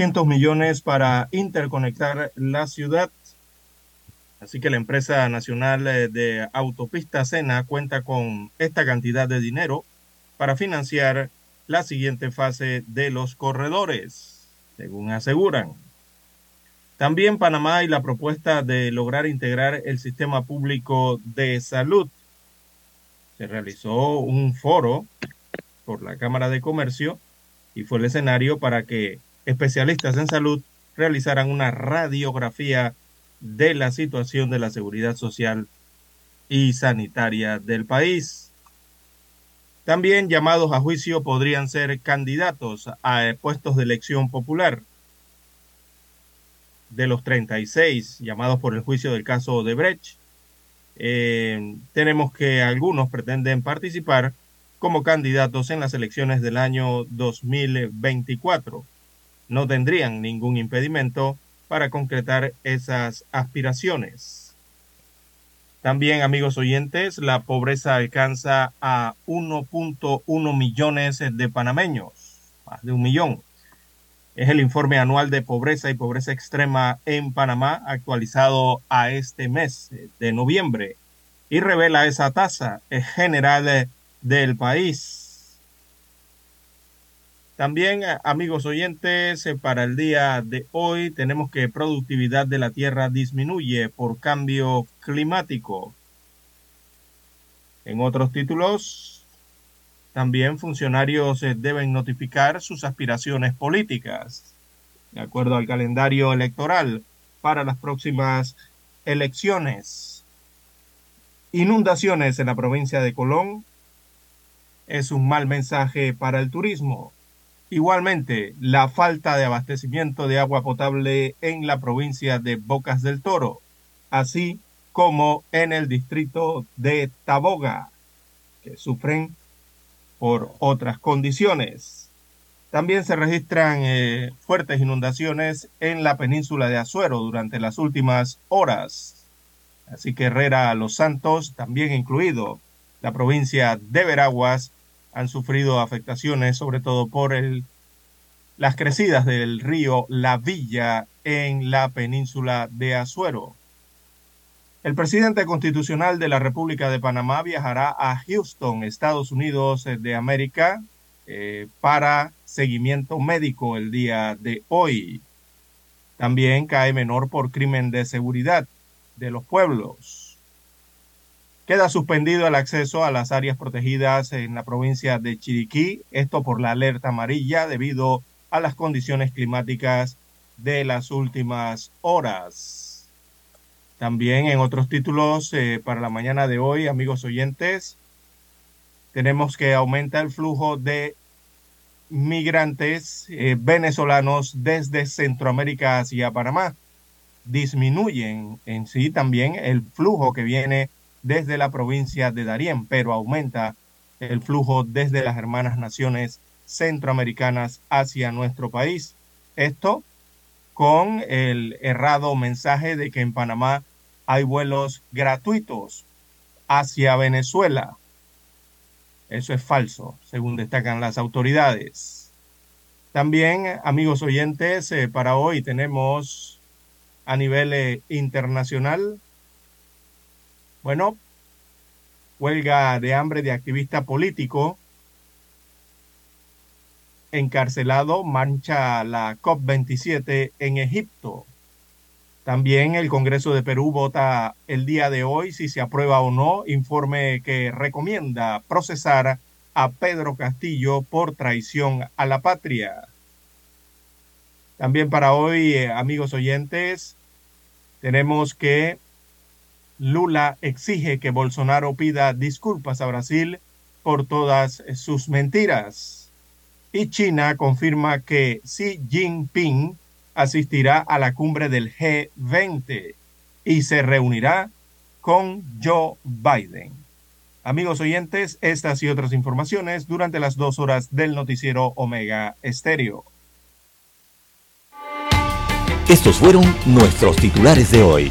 Millones para interconectar la ciudad. Así que la empresa nacional eh, de autopista Sena cuenta con esta cantidad de dinero para financiar la siguiente fase de los corredores, según aseguran. También Panamá y la propuesta de lograr integrar el sistema público de salud. Se realizó un foro por la Cámara de Comercio y fue el escenario para que especialistas en salud realizarán una radiografía de la situación de la seguridad social y sanitaria del país. También llamados a juicio podrían ser candidatos a puestos de elección popular. De los 36 llamados por el juicio del caso de Brecht, eh, tenemos que algunos pretenden participar como candidatos en las elecciones del año 2024 no tendrían ningún impedimento para concretar esas aspiraciones. También, amigos oyentes, la pobreza alcanza a 1.1 millones de panameños, más de un millón. Es el informe anual de pobreza y pobreza extrema en Panamá actualizado a este mes de noviembre y revela esa tasa general del país también, eh, amigos oyentes, eh, para el día de hoy tenemos que productividad de la tierra disminuye por cambio climático. En otros títulos, también funcionarios eh, deben notificar sus aspiraciones políticas, de acuerdo al calendario electoral para las próximas elecciones. Inundaciones en la provincia de Colón es un mal mensaje para el turismo. Igualmente, la falta de abastecimiento de agua potable en la provincia de Bocas del Toro, así como en el distrito de Taboga, que sufren por otras condiciones. También se registran eh, fuertes inundaciones en la península de Azuero durante las últimas horas. Así que Herrera Los Santos, también incluido la provincia de Veraguas, han sufrido afectaciones, sobre todo por el, las crecidas del río La Villa en la península de Azuero. El presidente constitucional de la República de Panamá viajará a Houston, Estados Unidos de América, eh, para seguimiento médico el día de hoy. También cae menor por crimen de seguridad de los pueblos. Queda suspendido el acceso a las áreas protegidas en la provincia de Chiriquí, esto por la alerta amarilla debido a las condiciones climáticas de las últimas horas. También en otros títulos eh, para la mañana de hoy, amigos oyentes, tenemos que aumenta el flujo de migrantes eh, venezolanos desde Centroamérica hacia Panamá. Disminuyen en sí también el flujo que viene desde la provincia de Darién, pero aumenta el flujo desde las hermanas naciones centroamericanas hacia nuestro país. Esto con el errado mensaje de que en Panamá hay vuelos gratuitos hacia Venezuela. Eso es falso, según destacan las autoridades. También, amigos oyentes, eh, para hoy tenemos a nivel eh, internacional, bueno, huelga de hambre de activista político encarcelado mancha la COP27 en Egipto. También el Congreso de Perú vota el día de hoy si se aprueba o no informe que recomienda procesar a Pedro Castillo por traición a la patria. También para hoy, eh, amigos oyentes, tenemos que Lula exige que Bolsonaro pida disculpas a Brasil por todas sus mentiras. Y China confirma que Xi Jinping asistirá a la cumbre del G20 y se reunirá con Joe Biden. Amigos oyentes, estas y otras informaciones durante las dos horas del noticiero Omega Estéreo. Estos fueron nuestros titulares de hoy.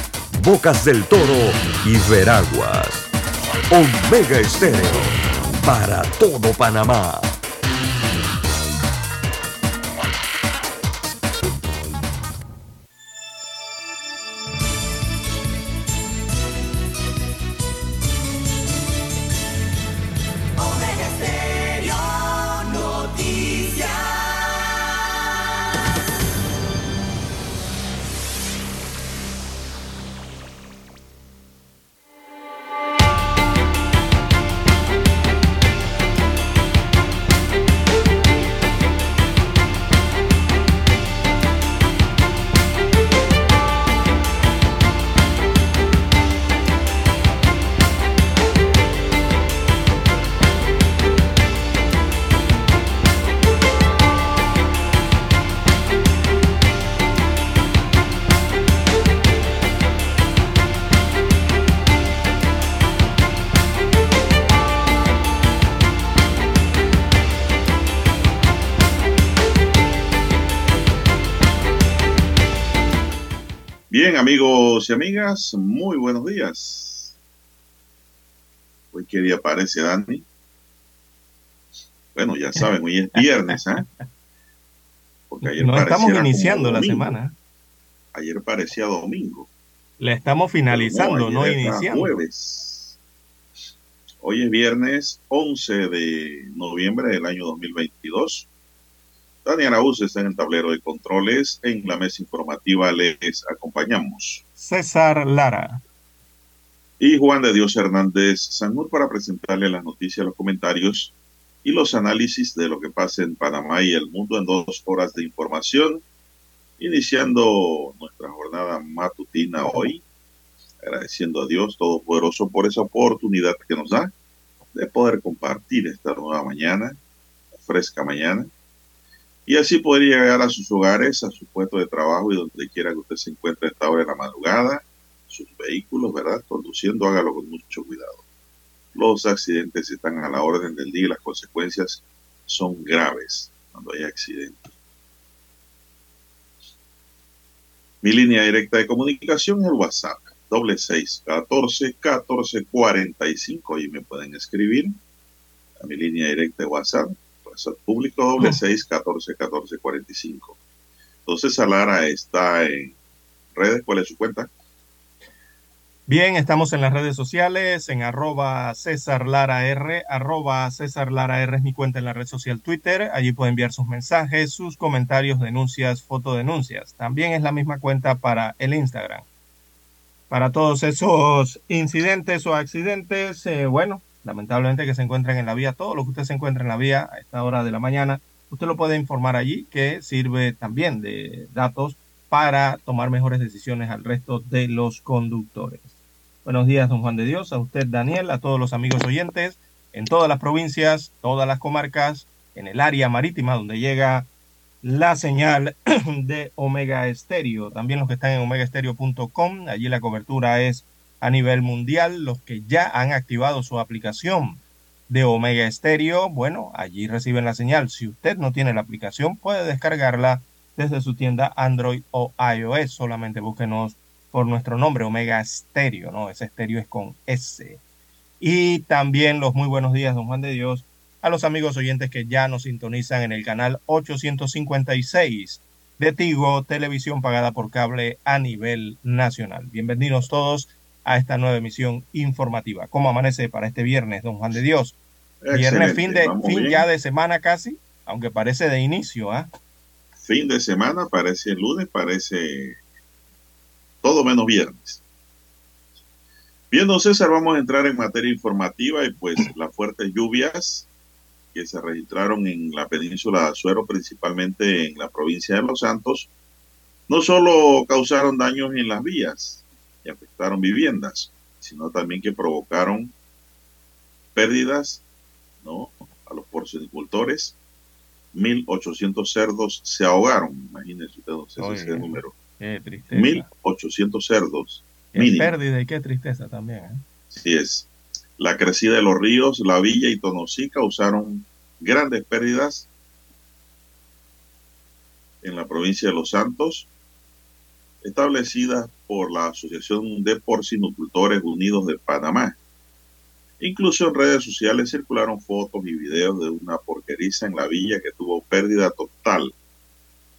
Bocas del Toro y Veraguas. Omega Estéreo para todo Panamá. Y amigas, muy buenos días. Hoy qué día aparece Dani. Bueno, ya saben, hoy es viernes, ¿eh? Porque ayer No estamos iniciando la semana. Ayer parecía domingo. La estamos finalizando, no, iniciando. Jueves. Hoy es viernes 11 de noviembre del año 2022. Dani Araúz está en el tablero de controles. En la mesa informativa les acompañamos. César Lara. y Juan de Dios Hernández Sanur para presentarle las noticias, los comentarios y los análisis de lo que pasa en Panamá y el mundo en dos horas de información, iniciando nuestra jornada matutina hoy, agradeciendo a Dios Todopoderoso por esa oportunidad que nos da de poder compartir esta nueva mañana, fresca mañana, y así poder llegar a sus hogares, a su puesto de trabajo y donde quiera que usted se encuentre a esta hora de la madrugada, sus vehículos, ¿verdad? Conduciendo, hágalo con mucho cuidado. Los accidentes están a la orden del día y las consecuencias son graves cuando hay accidentes. Mi línea directa de comunicación es el WhatsApp, doble seis catorce catorce cuarenta y cinco. Ahí me pueden escribir a mi línea directa de WhatsApp, WhatsApp público doble seis catorce catorce cuarenta y cinco. Entonces, Salara está en redes. ¿Cuál es su cuenta? Bien, estamos en las redes sociales, en arroba César Lara R, arroba César Lara R es mi cuenta en la red social Twitter, allí puede enviar sus mensajes, sus comentarios, denuncias, fotodenuncias. También es la misma cuenta para el Instagram. Para todos esos incidentes o accidentes, eh, bueno, lamentablemente que se encuentren en la vía, todo lo que usted se encuentra en la vía a esta hora de la mañana, usted lo puede informar allí, que sirve también de datos para tomar mejores decisiones al resto de los conductores. Buenos días, don Juan de Dios, a usted, Daniel, a todos los amigos oyentes en todas las provincias, todas las comarcas, en el área marítima donde llega la señal de Omega Estéreo. También los que están en omegaestereo.com, allí la cobertura es a nivel mundial. Los que ya han activado su aplicación de Omega Estéreo, bueno, allí reciben la señal. Si usted no tiene la aplicación, puede descargarla desde su tienda Android o iOS. Solamente búsquenos por nuestro nombre, Omega Stereo, ¿no? Ese estéreo es con S. Y también los muy buenos días, don Juan de Dios, a los amigos oyentes que ya nos sintonizan en el canal 856 de Tigo, televisión pagada por cable a nivel nacional. Bienvenidos todos a esta nueva emisión informativa. ¿Cómo amanece para este viernes, don Juan de Dios? Viernes, fin, de, fin ya de semana casi, aunque parece de inicio, ¿ah? Fin de semana, parece lunes, parece todo menos viernes. Bien, don César, vamos a entrar en materia informativa y pues las fuertes lluvias que se registraron en la península de Azuero, principalmente en la provincia de Los Santos, no solo causaron daños en las vías y afectaron viviendas, sino también que provocaron pérdidas ¿no? a los porcinicultores. 1.800 cerdos se ahogaron, imagínense usted, don César, ese número. Qué tristeza. 1.800 cerdos. Qué mínimo. pérdida y qué tristeza también. ¿eh? Así es. La crecida de los ríos, la villa y Tonosí causaron grandes pérdidas en la provincia de Los Santos, establecida por la Asociación de Porcinocultores Unidos de Panamá. Incluso en redes sociales circularon fotos y videos de una porqueriza en la villa que tuvo pérdida total.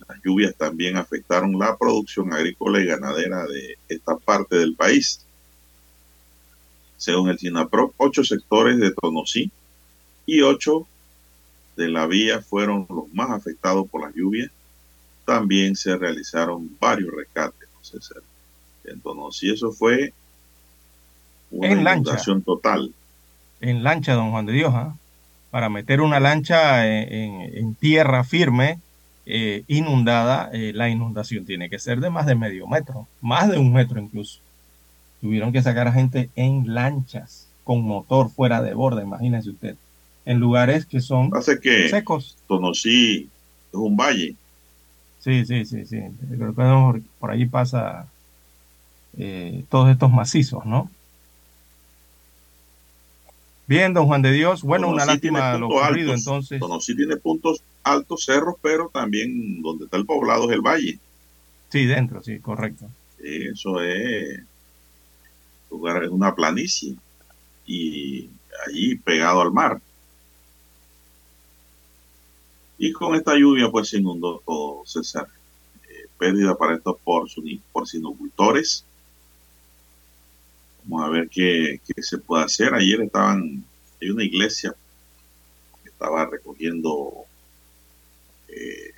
Las lluvias también afectaron la producción agrícola y ganadera de esta parte del país. Según el SINAPROC, ocho sectores de Tonosí y ocho de la vía fueron los más afectados por las lluvias. También se realizaron varios rescates. No sé. En Tonosí eso fue una En lancha. inundación total. En lancha, don Juan de Dios, ¿ah? para meter una lancha en, en- en tierra firme, eh, inundada, eh, la inundación tiene que ser de más de medio metro, más de un metro incluso. Tuvieron que sacar a gente en lanchas con motor fuera de borde, imagínese usted, en lugares que son Hace que secos. Tonosí es un valle. Sí, sí, sí, sí. Creo que por, por allí pasa eh, todos estos macizos, ¿no? Bien, don Juan de Dios. Bueno, una Tonosí lástima lo ocurrido, altos. entonces. Tonosí tiene puntos altos cerros, pero también donde está el poblado es el valle. Sí, dentro, sí, correcto. Eso es lugar, es una planicie y allí pegado al mar. Y con esta lluvia pues se inundó todo, César. Eh, pérdida para estos porcini- porcinocultores. Vamos a ver qué, se puede hacer. Ayer estaban, hay una iglesia que estaba recogiendo eh,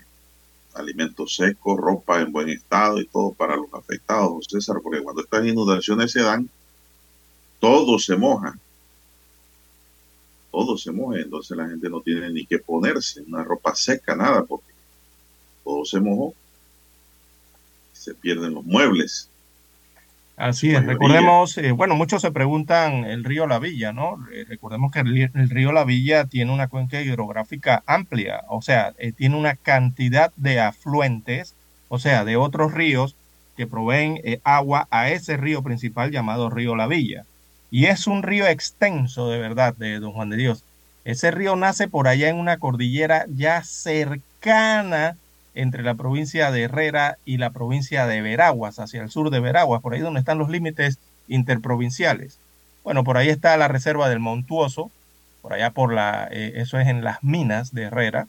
alimentos secos, ropa en buen estado y todo para los afectados, César, porque cuando estas inundaciones se dan, todo se moja. Todo se moja, entonces la gente no tiene ni que ponerse una ropa seca, nada, porque todo se mojó. Se pierden los muebles. Así es, recordemos, eh, bueno, muchos se preguntan el río La Villa, ¿no? Eh, recordemos que el, río La Villa tiene una cuenca hidrográfica amplia, o sea, eh, tiene una cantidad de afluentes, o sea, de otros ríos que proveen agua a ese río principal llamado río La Villa. Y es un río extenso, de verdad, de Don Juan de Dios. Ese río nace por allá en una cordillera ya cercana entre la provincia de Herrera y la provincia de Veraguas, hacia el sur de Veraguas, por ahí donde están los límites interprovinciales. Bueno, por ahí está la reserva del Montuoso, por allá por la, eh, eso es en las minas de Herrera,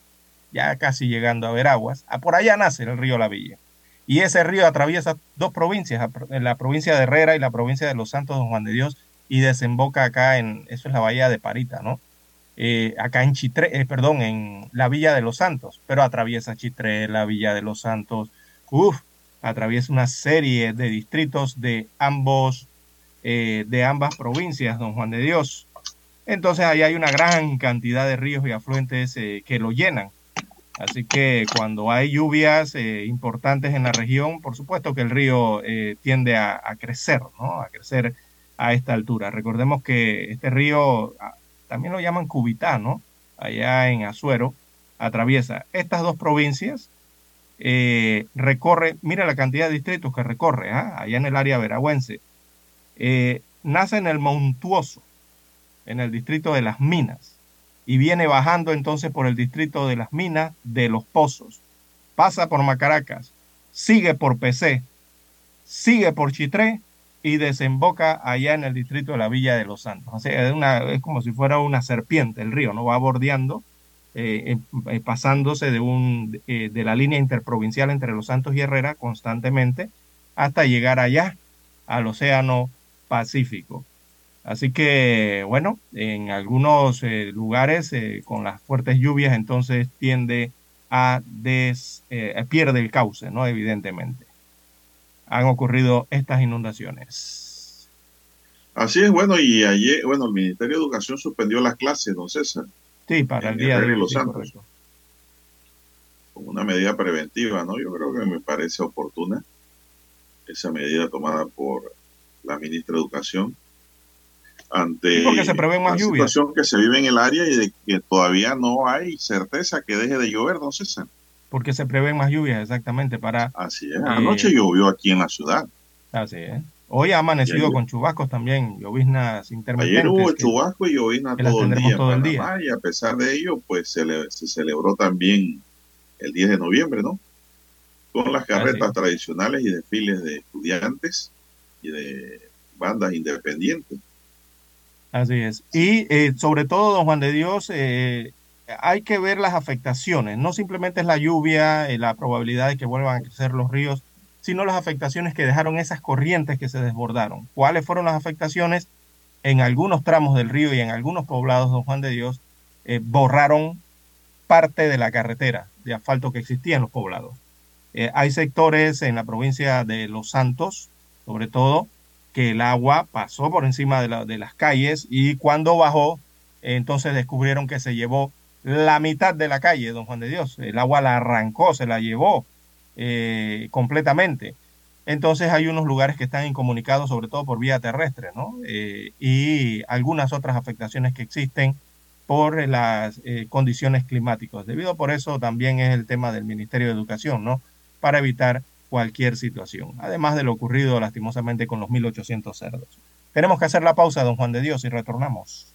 ya casi llegando a Veraguas, ah, por allá nace el río La Villa. Y ese río atraviesa dos provincias, la provincia de Herrera y la provincia de Los Santos Don Juan de Dios, y desemboca acá en, eso es la bahía de Parita, ¿no? Eh, acá en Chitré, eh, perdón, en la Villa de los Santos, pero atraviesa Chitré, la Villa de los Santos, uff, atraviesa una serie de distritos de ambos, eh, de ambas provincias, don Juan de Dios. Entonces ahí hay una gran cantidad de ríos y afluentes que lo llenan. Así que cuando hay lluvias importantes en la región, por supuesto que el río tiende a, crecer, ¿no? A crecer a esta altura. Recordemos que este río también lo llaman Cubitá, ¿no? Allá en Azuero, atraviesa estas dos provincias, eh, recorre, mira la cantidad de distritos que recorre, ¿ah? allá en el área veragüense. Eh, nace en el Montuoso, en el distrito de Las Minas, y viene bajando entonces por el distrito de Las Minas de Los Pozos, pasa por Macaracas, sigue por PC, sigue por Chitré y desemboca allá en el distrito de la Villa de los Santos. O sea, es, como si fuera una serpiente el río, ¿no? Va bordeando, eh, eh, pasándose de, un, eh, de la línea interprovincial entre Los Santos y Herrera constantemente hasta llegar allá, al Océano Pacífico. Así que, bueno, en algunos lugares con las fuertes lluvias entonces tiende a des, pierde el cauce, ¿no? Evidentemente han ocurrido estas inundaciones. Así es, bueno, y ayer, bueno, el Ministerio de Educación suspendió las clases, don César. Sí, para el día de los Santos. Como una medida preventiva, ¿no? Yo creo que me parece oportuna esa medida tomada por la ministra de Educación ante se más la situación que se vive en el área y de que todavía no hay certeza que deje de llover, don César porque se prevén más lluvias exactamente para... Así es, anoche llovió aquí en la ciudad. Así es. Hoy ha amanecido con chubascos también, lloviznas intermitentes. Ayer hubo chubasco y llovizna todo, el día, todo el día. Y a pesar de ello, pues se, se, celebró también el 10 de noviembre, ¿no? Con las carretas tradicionales y desfiles de estudiantes y de bandas independientes. Así es. Y eh, sobre todo, don Juan de Dios, eh, hay que ver las afectaciones. No simplemente es la lluvia, y la probabilidad de que vuelvan a crecer los ríos, sino las afectaciones que dejaron esas corrientes que se desbordaron. ¿Cuáles fueron las afectaciones? En algunos tramos del río y en algunos poblados, don Juan de Dios, eh, borraron parte de la carretera de asfalto que existía en los poblados. Eh, hay sectores en la provincia de Los Santos, sobre todo, que el agua pasó por encima de, de las calles y cuando bajó, entonces descubrieron que se llevó la mitad de la calle, don Juan de Dios. El agua la arrancó, se la llevó eh, completamente. Entonces hay unos lugares que están incomunicados, sobre todo por vía terrestre, ¿no? Eh, y algunas otras afectaciones que existen por las eh, condiciones climáticas. Debido por eso también es el tema del Ministerio de Educación, ¿no? Para evitar cualquier situación. Además de lo ocurrido lastimosamente con los 1.800 cerdos. Tenemos que hacer la pausa, don Juan de Dios, y retornamos.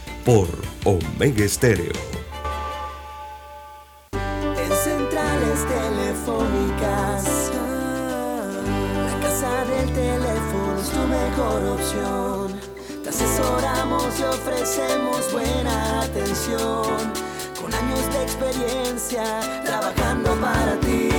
por Omega Estéreo. En centrales telefónicas, la casa del teléfono es tu mejor opción. Te asesoramos y ofrecemos buena atención. Con años de experiencia trabajando para ti.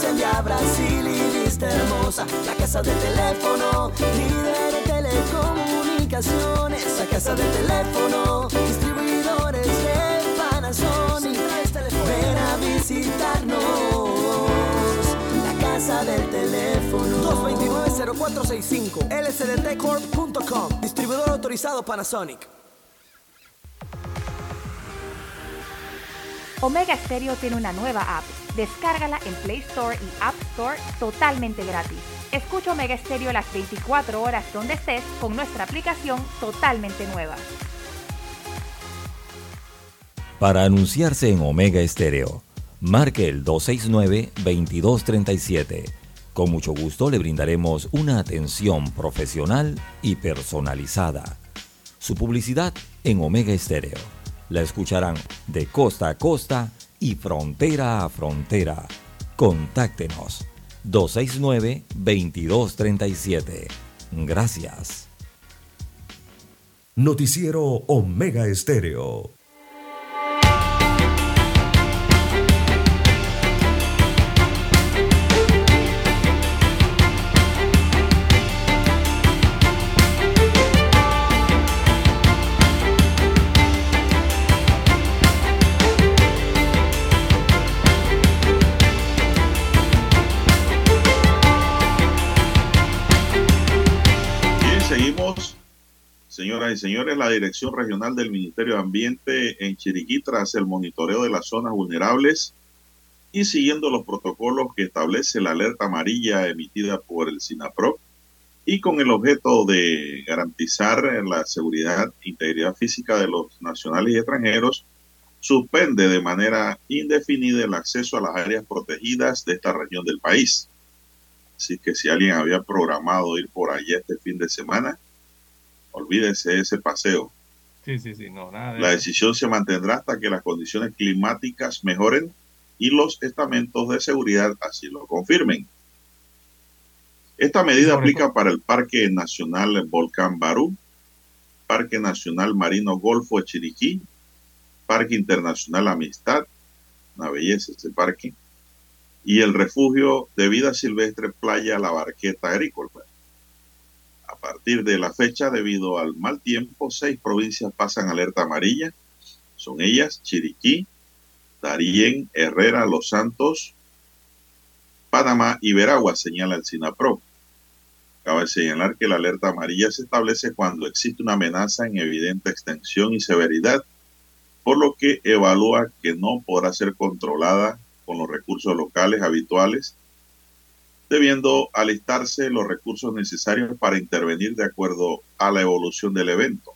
Via Brasil y lista hermosa. La casa del teléfono, líder de telecomunicaciones a casa del teléfono, distribuidores de Panasonic. Ven a visitarnos, la casa del teléfono. 229-0465, lsdtcorp.com, distribuidor autorizado Panasonic. Omega Stereo tiene una nueva app. Descárgala en Play Store y App Store totalmente gratis. Escucha Omega Stereo las 24 horas donde estés con nuestra aplicación totalmente nueva. Para anunciarse en Omega Estéreo, marque el 269-2237. Con mucho gusto le brindaremos una atención profesional y personalizada. Su publicidad en Omega Estéreo la escucharán de costa a costa y frontera a frontera. Contáctenos 269-2237. Gracias. Noticiero Omega Estéreo. Señoras y señores, la Dirección Regional del Ministerio de Ambiente en Chiriquí, tras el monitoreo de las zonas vulnerables y siguiendo los protocolos que establece la alerta amarilla emitida por el SINAPRO, y con el objeto de garantizar la seguridad e integridad física de los nacionales y extranjeros, suspende de manera indefinida el acceso a las áreas protegidas de esta región del país. Así que si alguien había programado ir por allá este fin de semana, olvídese ese paseo. Sí, sí, sí, no, nada La decisión se mantendrá hasta que las condiciones climáticas mejoren y los estamentos de seguridad así lo confirmen. Esta medida aplica para el Parque Nacional Volcán Barú, Parque Nacional Marino Golfo Chiriquí, Parque Internacional Amistad, una belleza este parque, y el refugio de vida silvestre Playa La Barqueta Agrícola. A partir de la fecha, debido al mal tiempo, seis provincias pasan alerta amarilla. Son ellas Chiriquí, Darién, Herrera, Los Santos, Panamá y Veragua, señala el SINAPRO. Cabe señalar que la alerta amarilla se establece cuando existe una amenaza en evidente extensión y severidad, por lo que evalúa que no podrá ser controlada con los recursos locales habituales debiendo alistarse los recursos necesarios para intervenir de acuerdo a la evolución del evento.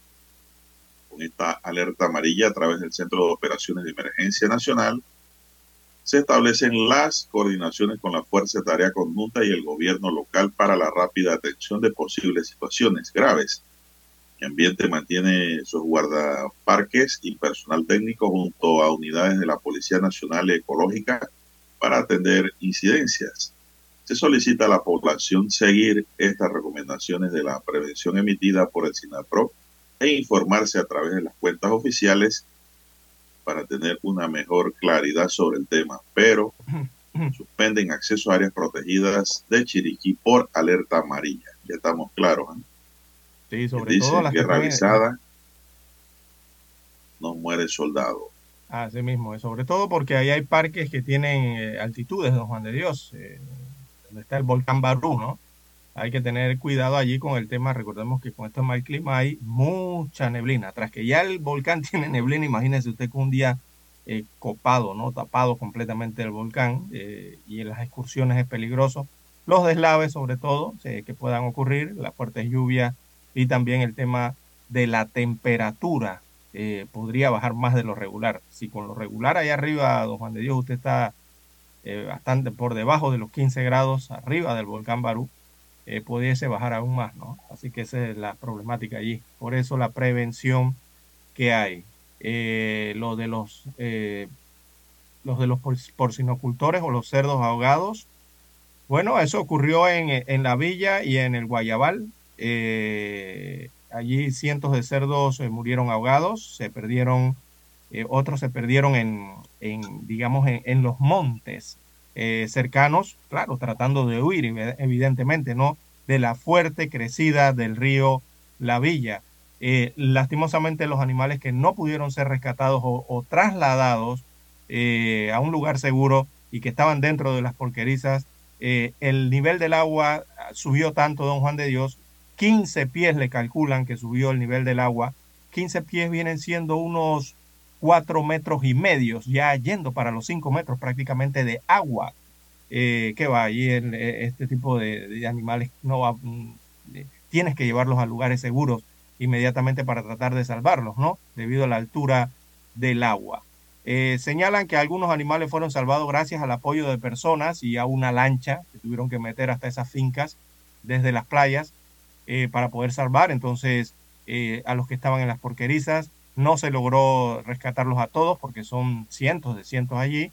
Con esta alerta amarilla a través del Centro de Operaciones de Emergencia Nacional, se establecen las coordinaciones con la Fuerza de Tarea Conjunta y el gobierno local para la rápida atención de posibles situaciones graves. El ambiente mantiene sus guardaparques y personal técnico junto a unidades de la Policía Nacional Ecológica para atender incidencias. Se solicita a la población seguir estas recomendaciones de la prevención emitida por el SINAPRO e informarse a través de las cuentas oficiales para tener una mejor claridad sobre el tema. Pero suspenden acceso a áreas protegidas de Chiriquí por alerta amarilla. Ya estamos claros. ¿eh? Sí, sobre todo las guerra avisada, no muere soldado. Así mismo, sobre todo porque ahí hay parques que tienen eh, altitudes, don Juan de Dios. Eh, donde está el volcán Barú, ¿no? Hay que tener cuidado allí con el tema. Recordemos que con este mal clima hay mucha neblina. Tras que ya el volcán tiene neblina, imagínese usted con un día eh, copado, ¿no? Tapado completamente el volcán eh, y en las excursiones es peligroso. Los deslaves, sobre todo, eh, que puedan ocurrir, las fuertes lluvias y también el tema de la temperatura podría bajar más de lo regular. Si con lo regular ahí arriba, don Juan de Dios, usted está eh, bastante por debajo de los 15 grados arriba del volcán Barú, eh, pudiese bajar aún más, ¿no? Así que esa es la problemática allí. Por eso la prevención que hay. Eh, lo de los, los de los porcinocultores o los cerdos ahogados, bueno, eso ocurrió en, en la villa y en el Guayabal. allí cientos de cerdos murieron ahogados, se perdieron eh, otros se perdieron en, en digamos, en, los montes eh, cercanos, claro, tratando de huir, evidentemente, ¿no? De la fuerte crecida del río La Villa. Eh, lastimosamente, los animales que no pudieron ser rescatados o, trasladados a un lugar seguro y que estaban dentro de las porquerizas, el nivel del agua subió tanto, don Juan de Dios, 15 pies le calculan que subió el nivel del agua. 15 pies vienen siendo unos cuatro metros y medio, ya yendo para los cinco metros prácticamente de agua eh, que va en, eh, este tipo de, animales no mm, tienes que llevarlos a lugares seguros inmediatamente para tratar de salvarlos, ¿no? Debido a la altura del agua. Eh, señalan que algunos animales fueron salvados gracias al apoyo de personas y a una lancha que tuvieron que meter hasta esas fincas desde las playas para poder salvar. Entonces, a los que estaban en las porquerizas no se logró rescatarlos a todos porque son cientos de cientos allí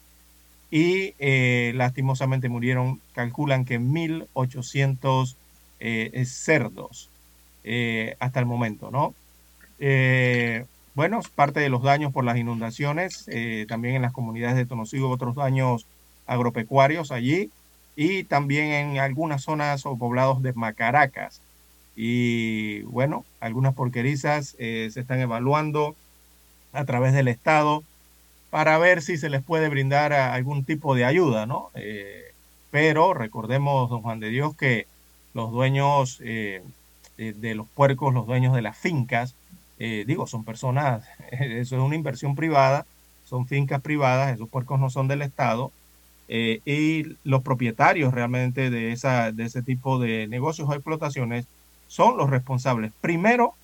y eh, lastimosamente murieron, calculan que 1.800 eh, cerdos eh, hasta el momento, ¿no? bueno, parte de los daños por las inundaciones, también en las comunidades de Tonosigo, otros daños agropecuarios allí, y también en algunas zonas o poblados de Macaracas. Y bueno, algunas porquerizas se están evaluando a través del Estado para ver si se les puede brindar algún tipo de ayuda, ¿no? Eh, pero recordemos, don Juan de Dios, que los dueños eh, de los puercos, los dueños de las fincas, eh, digo, son personas, eso es una inversión privada, son fincas privadas, esos puercos no son del Estado, y los propietarios realmente de, esa, de ese tipo de negocios o explotaciones son los responsables, primero,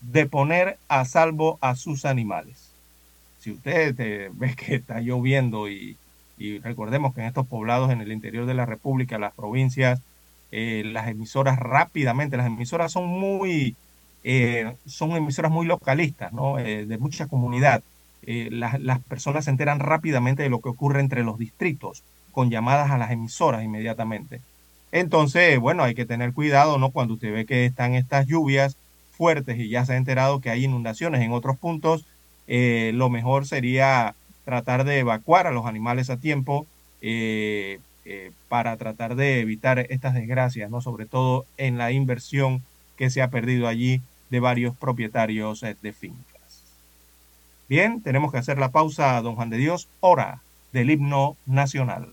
de poner a salvo a sus animales si usted eh, ve que está lloviendo y, recordemos que en estos poblados en el interior de la República, las provincias, eh, las emisoras rápidamente, las emisoras son muy, eh, son emisoras muy localistas, ¿no? de mucha comunidad. Las, las, personas se enteran rápidamente de lo que ocurre entre los distritos, con llamadas a las emisoras inmediatamente. Entonces, bueno, hay que tener cuidado, ¿no? Cuando usted ve que están estas lluvias fuertes y ya se ha enterado que hay inundaciones en otros puntos, eh, lo mejor sería tratar de evacuar a los animales a tiempo eh, eh, para tratar de evitar estas desgracias, ¿no? sobre todo en la inversión que se ha perdido allí de varios propietarios de fincas. Bien, tenemos que hacer la pausa, don Juan de Dios, hora del himno nacional.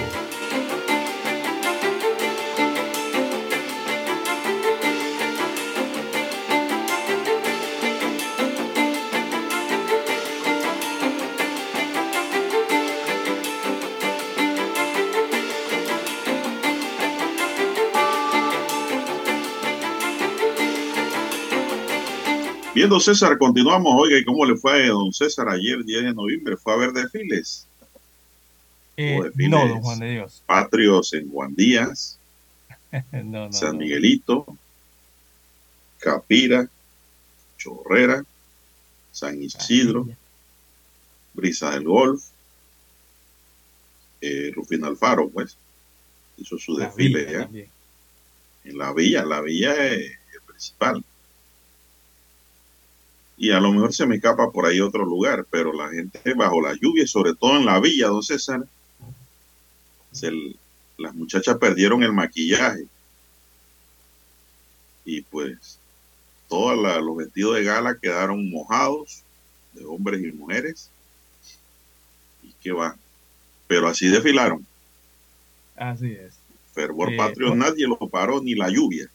Bien, don César, continuamos. Oiga, ¿y cómo le fue a don César ayer, 10 de noviembre? ¿Fue a ver desfiles? Eh, desfiles no, don Juan de Dios. Patrios en Juan Díaz, no, no, San. Miguelito, Capira, Chorrera, San Isidro, Brisa del Golf, eh, Rufino Alfaro, pues, hizo su La desfile villa ya también. en la villa, la villa es el principal. Y a lo mejor se me escapa por ahí otro lugar, pero la gente bajo la lluvia, y sobre todo en la villa, don César, se las muchachas perdieron el maquillaje. Y pues todos los vestidos de gala quedaron mojados, de hombres y mujeres. Y qué va. Pero así desfilaron. Así es. Fervor Eh, patrio, bueno. nadie lo paró, ni la lluvia.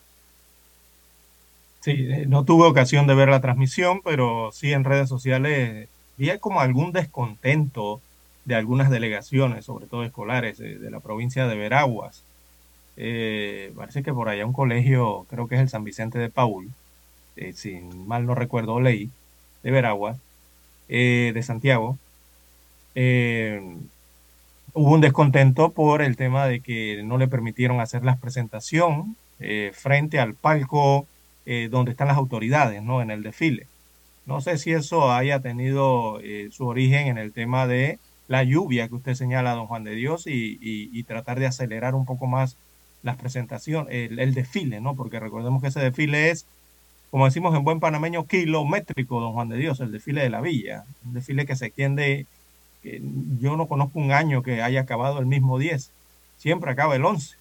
Sí, eh, no tuve ocasión de ver la transmisión, pero sí en redes sociales vi como algún descontento de algunas delegaciones, sobre todo escolares, eh, de la provincia de Veraguas. Eh, parece que por allá un colegio, creo que es el San Vicente de Paul, eh, si mal no recuerdo, leí, de Veraguas, de Santiago. Hubo un descontento por el tema de que no le permitieron hacer la presentación frente al palco eh, donde están las autoridades, ¿no? En el desfile. No sé si eso haya tenido eh, su origen en el tema de la lluvia que usted señala, don Juan de Dios, y, y- y tratar de acelerar un poco más las presentaciones, el, el desfile, ¿no? Porque recordemos que ese desfile es, como decimos en buen panameño, kilométrico, don Juan de Dios, el desfile de la villa, un desfile que se extiende, que yo no conozco un año que haya acabado el mismo 10, siempre acaba el 11,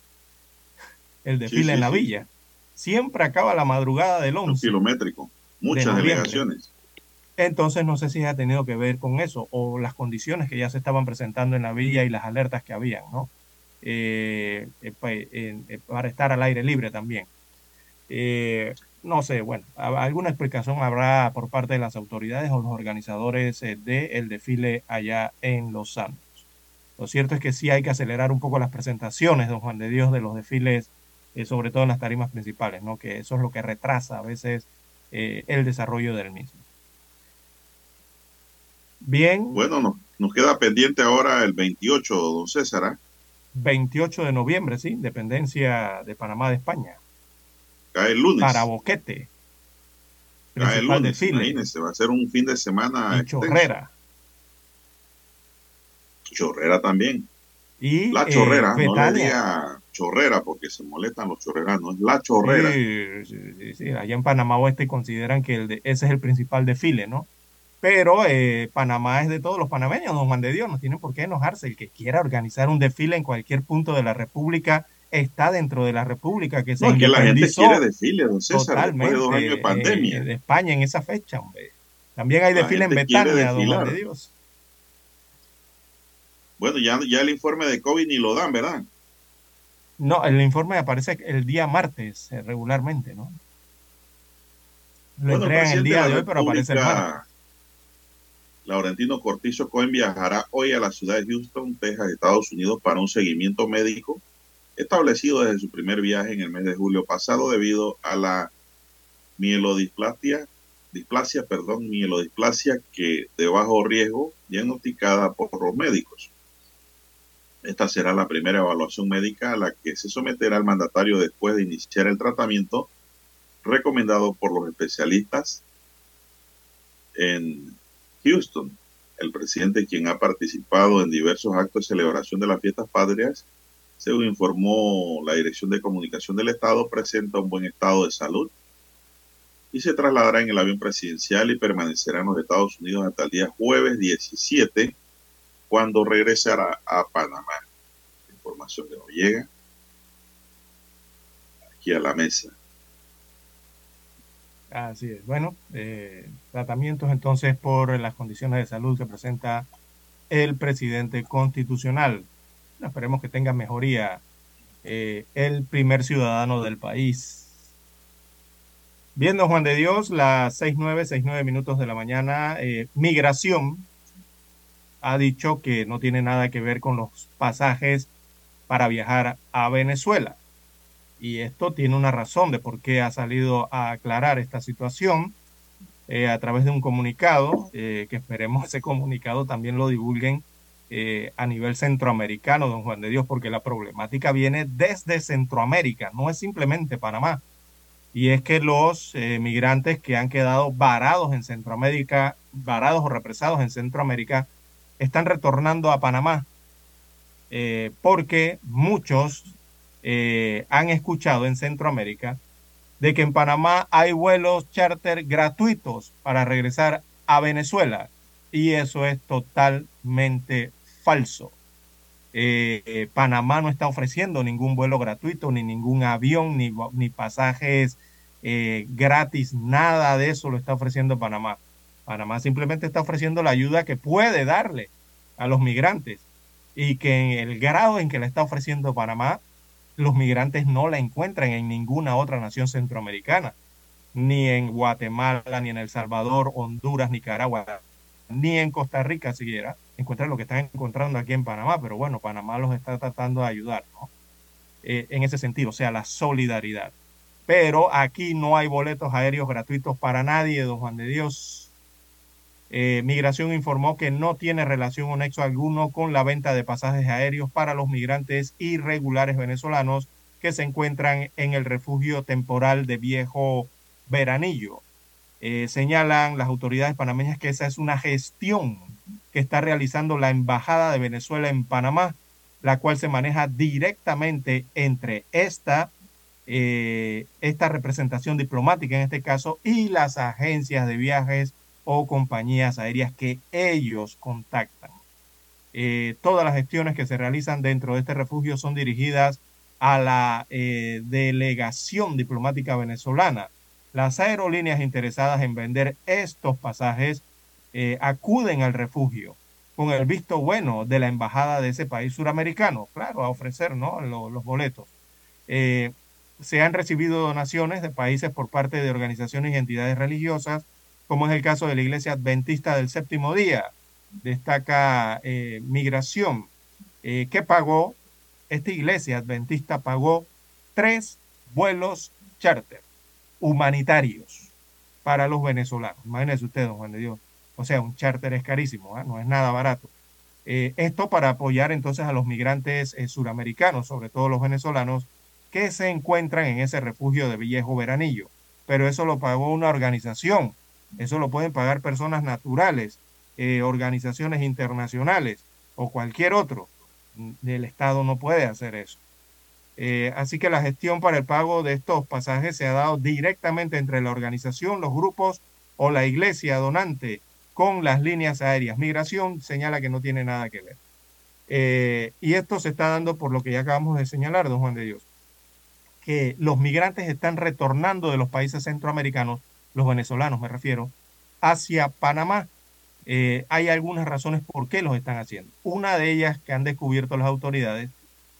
el desfile sí, en la sí. villa, siempre acaba la madrugada del un 11. kilométrico. Muchas delegaciones. Entonces no sé si ha tenido que ver con eso o las condiciones que ya se estaban presentando en la villa y las alertas que habían, ¿no? Eh, eh, en- eh, para estar al aire libre también. Eh, no sé, bueno, alguna explicación habrá por parte de las autoridades o los organizadores del desfile allá en Los Santos. Lo cierto es que sí hay que acelerar un poco las presentaciones, don Juan de Dios, de los desfiles, eh, sobre todo en las tarimas principales, ¿no? Que eso es lo que retrasa a veces eh, el desarrollo del mismo. Bien, Bueno, nos, nos queda pendiente ahora el 28, don César. ¿ah? 28 de noviembre, sí, dependencia de Panamá de España. Cae el lunes. Para Boquete. Cae el lunes. Imagínense, va a ser un fin de semana. Y. Chorrera. Chorrera también. Y La eh, chorrera, no le diga chorrera porque se molestan los chorreranos. Es la chorrera. Sí, sí, sí, sí, Allá en Panamá Oeste consideran que el de- ese es el principal desfile, ¿no? Pero eh, Panamá es de todos los panameños, don Juan de Dios, no tienen por qué enojarse. El que quiera organizar un desfile en cualquier punto de la República está dentro de la República que se No, que la gente quiere desfile, don César, totalmente después de dos años de eh, de España en esa fecha, hombre. También hay desfile en Betania, don Juan de Dios. Bueno, ya, ya el informe de COVID ni lo dan, ¿verdad? No, el informe aparece el día martes eh, regularmente, ¿no? Lo Bueno, entregan el día de hoy, pero aparece el martes. Laurentino Cortizo Cohen viajará hoy a la ciudad de Houston, Texas, Estados Unidos, para un seguimiento médico establecido desde su primer viaje en el mes de julio pasado debido a la mielodisplasia, displasia, perdón, mielodisplasia que de bajo riesgo diagnosticada por los médicos. Esta será la primera evaluación médica a la que se someterá el mandatario después de iniciar el tratamiento recomendado por los especialistas en Houston. El presidente, quien ha participado en diversos actos de celebración de las fiestas patrias, Según informó la Dirección de Comunicación del Estado, presenta un buen estado de salud y se trasladará en el avión presidencial y permanecerá en los Estados Unidos hasta el día jueves 17, cuando regresará a Panamá. Información que nos llega aquí a la mesa. Así es. Bueno, eh, tratamientos entonces por las condiciones de salud que presenta el presidente constitucional. Esperemos que tenga mejoría eh, el primer ciudadano del país. Viendo Juan de Dios, las 6.9, 6.9 minutos de la mañana, eh, Migración ha dicho que no tiene nada que ver con los pasajes para viajar a Venezuela. Y esto tiene una razón de por qué ha salido a aclarar esta situación eh, a través de un comunicado, que esperemos ese comunicado también lo divulguen eh, a nivel centroamericano, don Juan de Dios, porque la problemática viene desde Centroamérica, no es simplemente Panamá. Y es que los eh, migrantes que han quedado varados en Centroamérica, varados o represados en Centroamérica, están retornando a Panamá, eh, porque muchos han escuchado en Centroamérica de que en Panamá hay vuelos charter gratuitos para regresar a Venezuela. Y eso es totalmente falso. Eh, eh, Panamá no está ofreciendo ningún vuelo gratuito, ni ningún avión, ni, pasajes eh, gratis, nada de eso lo está ofreciendo Panamá. Panamá simplemente está ofreciendo la ayuda que puede darle a los migrantes y que en el grado en que la está ofreciendo Panamá, los migrantes no la encuentran en ninguna otra nación centroamericana, ni en Guatemala, ni en El Salvador, Honduras, Nicaragua, ni en Costa Rica siquiera encuentran lo que están encontrando aquí en Panamá, pero bueno, Panamá los está tratando de ayudar, ¿no? Eh, en ese sentido, o sea, la solidaridad. Pero aquí no hay boletos aéreos gratuitos para nadie, don Juan de Dios. Eh, Migración informó que no tiene relación o nexo alguno con la venta de pasajes aéreos para los migrantes irregulares venezolanos que se encuentran en el refugio temporal de Viejo Veranillo. Eh, señalan las autoridades panameñas que esa es una gestión que está realizando la Embajada de Venezuela en Panamá, la cual se maneja directamente entre esta, eh, esta representación diplomática en este caso y las agencias de viajes o compañías aéreas que ellos contactan. Eh, todas las gestiones que se realizan dentro de este refugio son dirigidas a la eh, delegación diplomática venezolana. Las aerolíneas interesadas en vender estos pasajes eh, acuden al refugio con el visto bueno de la embajada de ese país suramericano, claro, a ofrecer ¿no? los, boletos. Eh, se han recibido donaciones de países por parte de organizaciones y entidades religiosas, como es el caso de la Iglesia Adventista del Séptimo Día. Destaca eh, Migración, que pagó, esta iglesia adventista pagó tres vuelos charter humanitarios para los venezolanos. Imagínense ustedes, Juan de Dios. O sea, un charter es carísimo, ¿eh? no es nada barato. Eh, esto para apoyar entonces a los migrantes eh, suramericanos, sobre todo los venezolanos, que se encuentran en ese refugio de Viejo Veranillo. Pero eso lo pagó una organización, eso lo pueden pagar personas naturales, organizaciones internacionales o cualquier otro. El Estado no puede hacer eso. así que la gestión para el pago de estos pasajes se ha dado directamente entre la organización, los grupos o la iglesia donante con las líneas aéreas. Migración señala que no tiene nada que ver. Eh, y esto se está dando por lo que ya acabamos de señalar, don Juan de Dios, que los migrantes están retornando de los países centroamericanos, los venezolanos me refiero, hacia Panamá. Eh, hay algunas razones por qué los están haciendo. Una de ellas que han descubierto las autoridades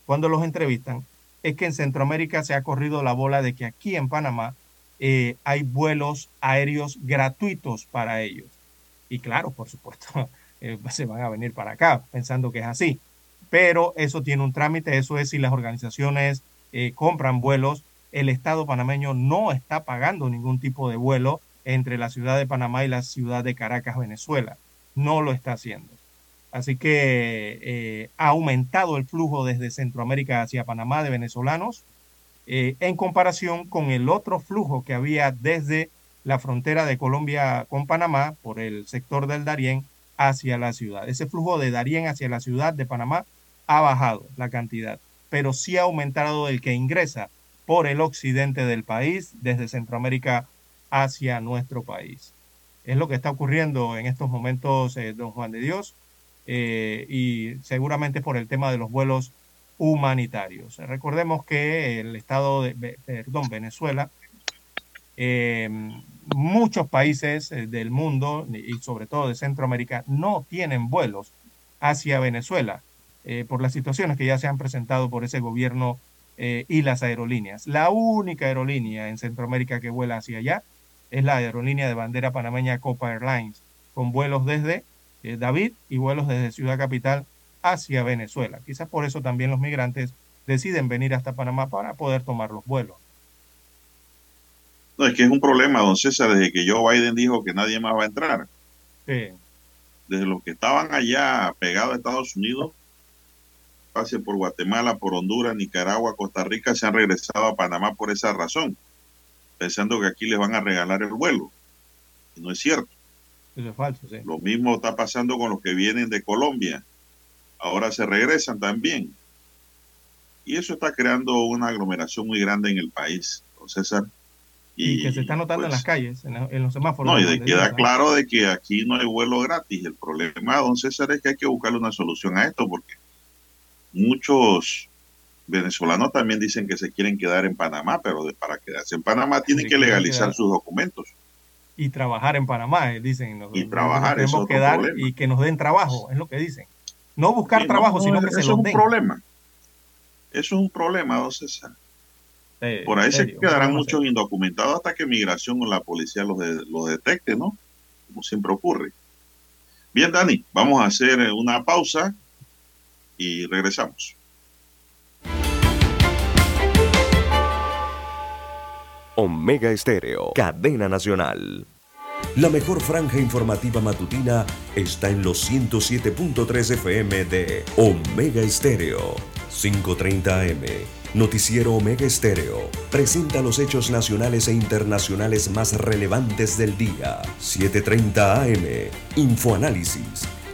cuando los entrevistan es que en Centroamérica se ha corrido la bola de que aquí en Panamá eh, hay vuelos aéreos gratuitos para ellos. Y claro, por supuesto, eh, se van a venir para acá pensando que es así. Pero eso tiene un trámite, eso es si las organizaciones compran vuelos, el Estado panameño no está pagando ningún tipo de vuelo entre la ciudad de Panamá y la ciudad de Caracas, Venezuela. No lo está haciendo. Así que eh, ha aumentado el flujo desde Centroamérica hacia Panamá de venezolanos en comparación con el otro flujo que había desde la frontera de Colombia con Panamá por el sector del Darién hacia la ciudad. Ese flujo de Darién hacia la ciudad de Panamá ha bajado la cantidad, pero sí ha aumentado el que ingresa por el occidente del país, desde Centroamérica hacia nuestro país. Es lo que está ocurriendo en estos momentos, eh, don Juan de Dios, eh, y seguramente por el tema de los vuelos humanitarios. Recordemos que el estado de, perdón, Venezuela, eh, muchos países del mundo y sobre todo de Centroamérica no tienen vuelos hacia Venezuela por las situaciones que ya se han presentado por ese gobierno y las aerolíneas. La única aerolínea en Centroamérica que vuela hacia allá es la aerolínea de bandera panameña Copa Airlines, con vuelos desde eh, David y vuelos desde Ciudad Capital hacia Venezuela. Quizás por eso también los migrantes deciden venir hasta Panamá para poder tomar los vuelos. No, es que es un problema, don César, desde que Joe Biden dijo que nadie más va a entrar. Sí. Desde los que estaban allá pegados a Estados Unidos, pase por Guatemala, por Honduras, Nicaragua, Costa Rica, se han regresado a Panamá por esa razón pensando que aquí les van a regalar el vuelo. Y no es cierto. Eso es falso, sí. Lo mismo está pasando con los que vienen de Colombia. Ahora se regresan también. Y eso está creando una aglomeración muy grande en el país, don César. Y, que se está notando en las pues, calles, en, los semáforos. No, y queda claro de que aquí no hay vuelo gratis. El problema, don César, es que hay que buscarle una solución a esto, porque muchos venezolanos también dicen que se quieren quedar en Panamá, pero para quedarse en Panamá tienen que legalizar sus documentos. Y trabajar en Panamá, eh, dicen. y trabajar, eso quedar y que nos den trabajo, es lo que dicen. No buscar trabajo, sino que se Eso es un problema. Eso es un problema, don César. Por ahí se quedarán muchos indocumentados hasta que migración o la policía los, los detecte, ¿no? Como siempre ocurre. Bien, Dani, vamos a hacer una pausa y regresamos. Omega Estéreo, cadena nacional. La mejor franja informativa matutina está en los 107.3 FM de Omega Estéreo, 530 AM. Noticiero Omega Estéreo presenta los hechos nacionales e internacionales más relevantes del día. 730 AM. Infoanálisis,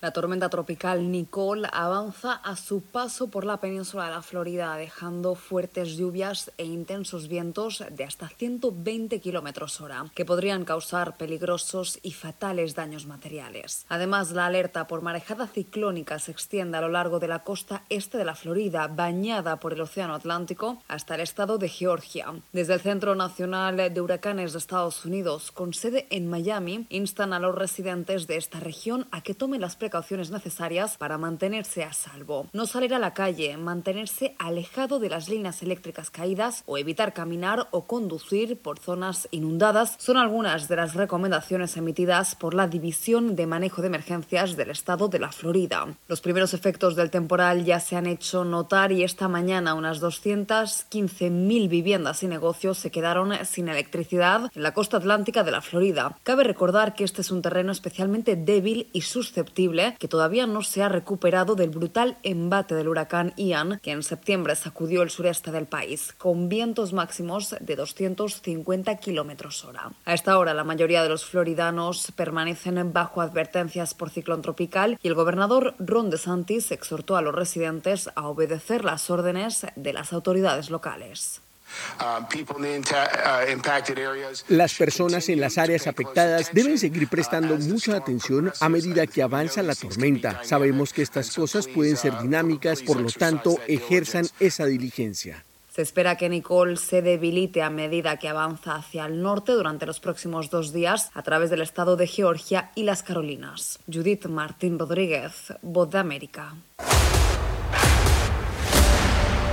La tormenta tropical Nicole avanza a su paso por la península de la Florida, dejando fuertes lluvias e intensos vientos de hasta 120 kilómetros hora, que podrían causar peligrosos y fatales daños materiales. Además, la alerta por marejada ciclónica se extiende a lo largo de la costa este de la Florida, bañada por el Océano Atlántico, hasta el estado de Georgia. Desde el Centro Nacional de Huracanes de Estados Unidos, con sede en Miami, instan a los residentes de esta región a que tomen las precauciones necesarias para mantenerse a salvo. No salir a la calle, mantenerse alejado de las líneas eléctricas caídas o evitar caminar o conducir por zonas inundadas son algunas de las recomendaciones emitidas por la División de Manejo de Emergencias del Estado de la Florida. Los primeros efectos del temporal ya se han hecho notar y esta mañana unas 215.000 viviendas y negocios se quedaron sin electricidad en la costa atlántica de la Florida. Cabe recordar que este es un terreno especialmente débil y susceptible que todavía no se ha recuperado del brutal embate del huracán Ian, que en septiembre sacudió el sureste del país, con vientos máximos de 250 kilómetros hora. A esta hora, la mayoría de los floridanos permanecen bajo advertencias por ciclón tropical y el gobernador Ron DeSantis exhortó a los residentes a obedecer las órdenes de las autoridades locales. Uh, las personas en las áreas afectadas deben seguir prestando mucha atención a medida que avanza la tormenta. Sabemos que estas cosas pueden ser dinámicas, por lo tanto, ejerzan esa diligencia. Se espera que Nicole se debilite a medida que avanza hacia el norte durante los próximos dos días a través del estado de Georgia y las Carolinas. Judith Martín Rodríguez, Voz de América.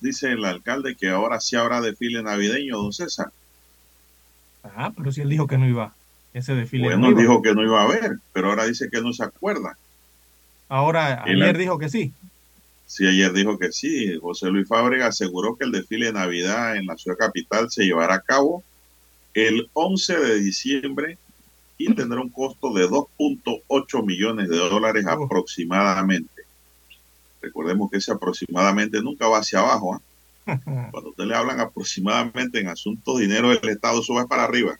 Dice el alcalde que ahora sí habrá desfile navideño, don César. Ah, pero si él dijo que no iba. Ese desfile bueno, no iba. dijo que no iba a haber, pero ahora dice que no se acuerda. Ahora, El- ayer dijo que sí. Sí, ayer dijo que sí. José Luis Fábrega aseguró que el desfile de Navidad en la ciudad capital se llevará a cabo el 11 de diciembre y tendrá un costo de 2.8 millones de dólares aproximadamente. Recordemos que ese aproximadamente nunca va hacia abajo. ¿ah? Cuando usted le hablan aproximadamente en asuntos de dinero del Estado, eso va para arriba.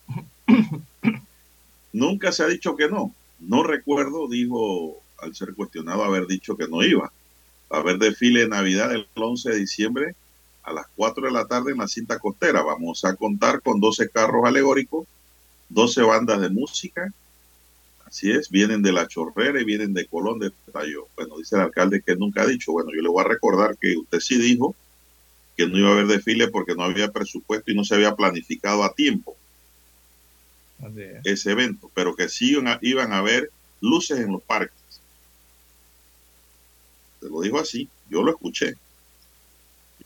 Nunca se ha dicho que no. No recuerdo, dijo al ser cuestionado, haber dicho que no iba. Va a haber desfile de Navidad el 11 de diciembre a las 4 de la tarde en la cinta costera. Vamos a contar con 12 carros alegóricos, 12 bandas de música. Así es, vienen de La Chorrera y vienen de Colón de Tayo. Bueno, dice el alcalde que nunca ha dicho. Bueno, yo le voy a recordar que usted sí dijo que no iba a haber desfile porque no había presupuesto y no se había planificado a tiempo es. ese evento, pero que sí iban a, iban a haber luces en los parques. Se lo dijo así, yo lo escuché.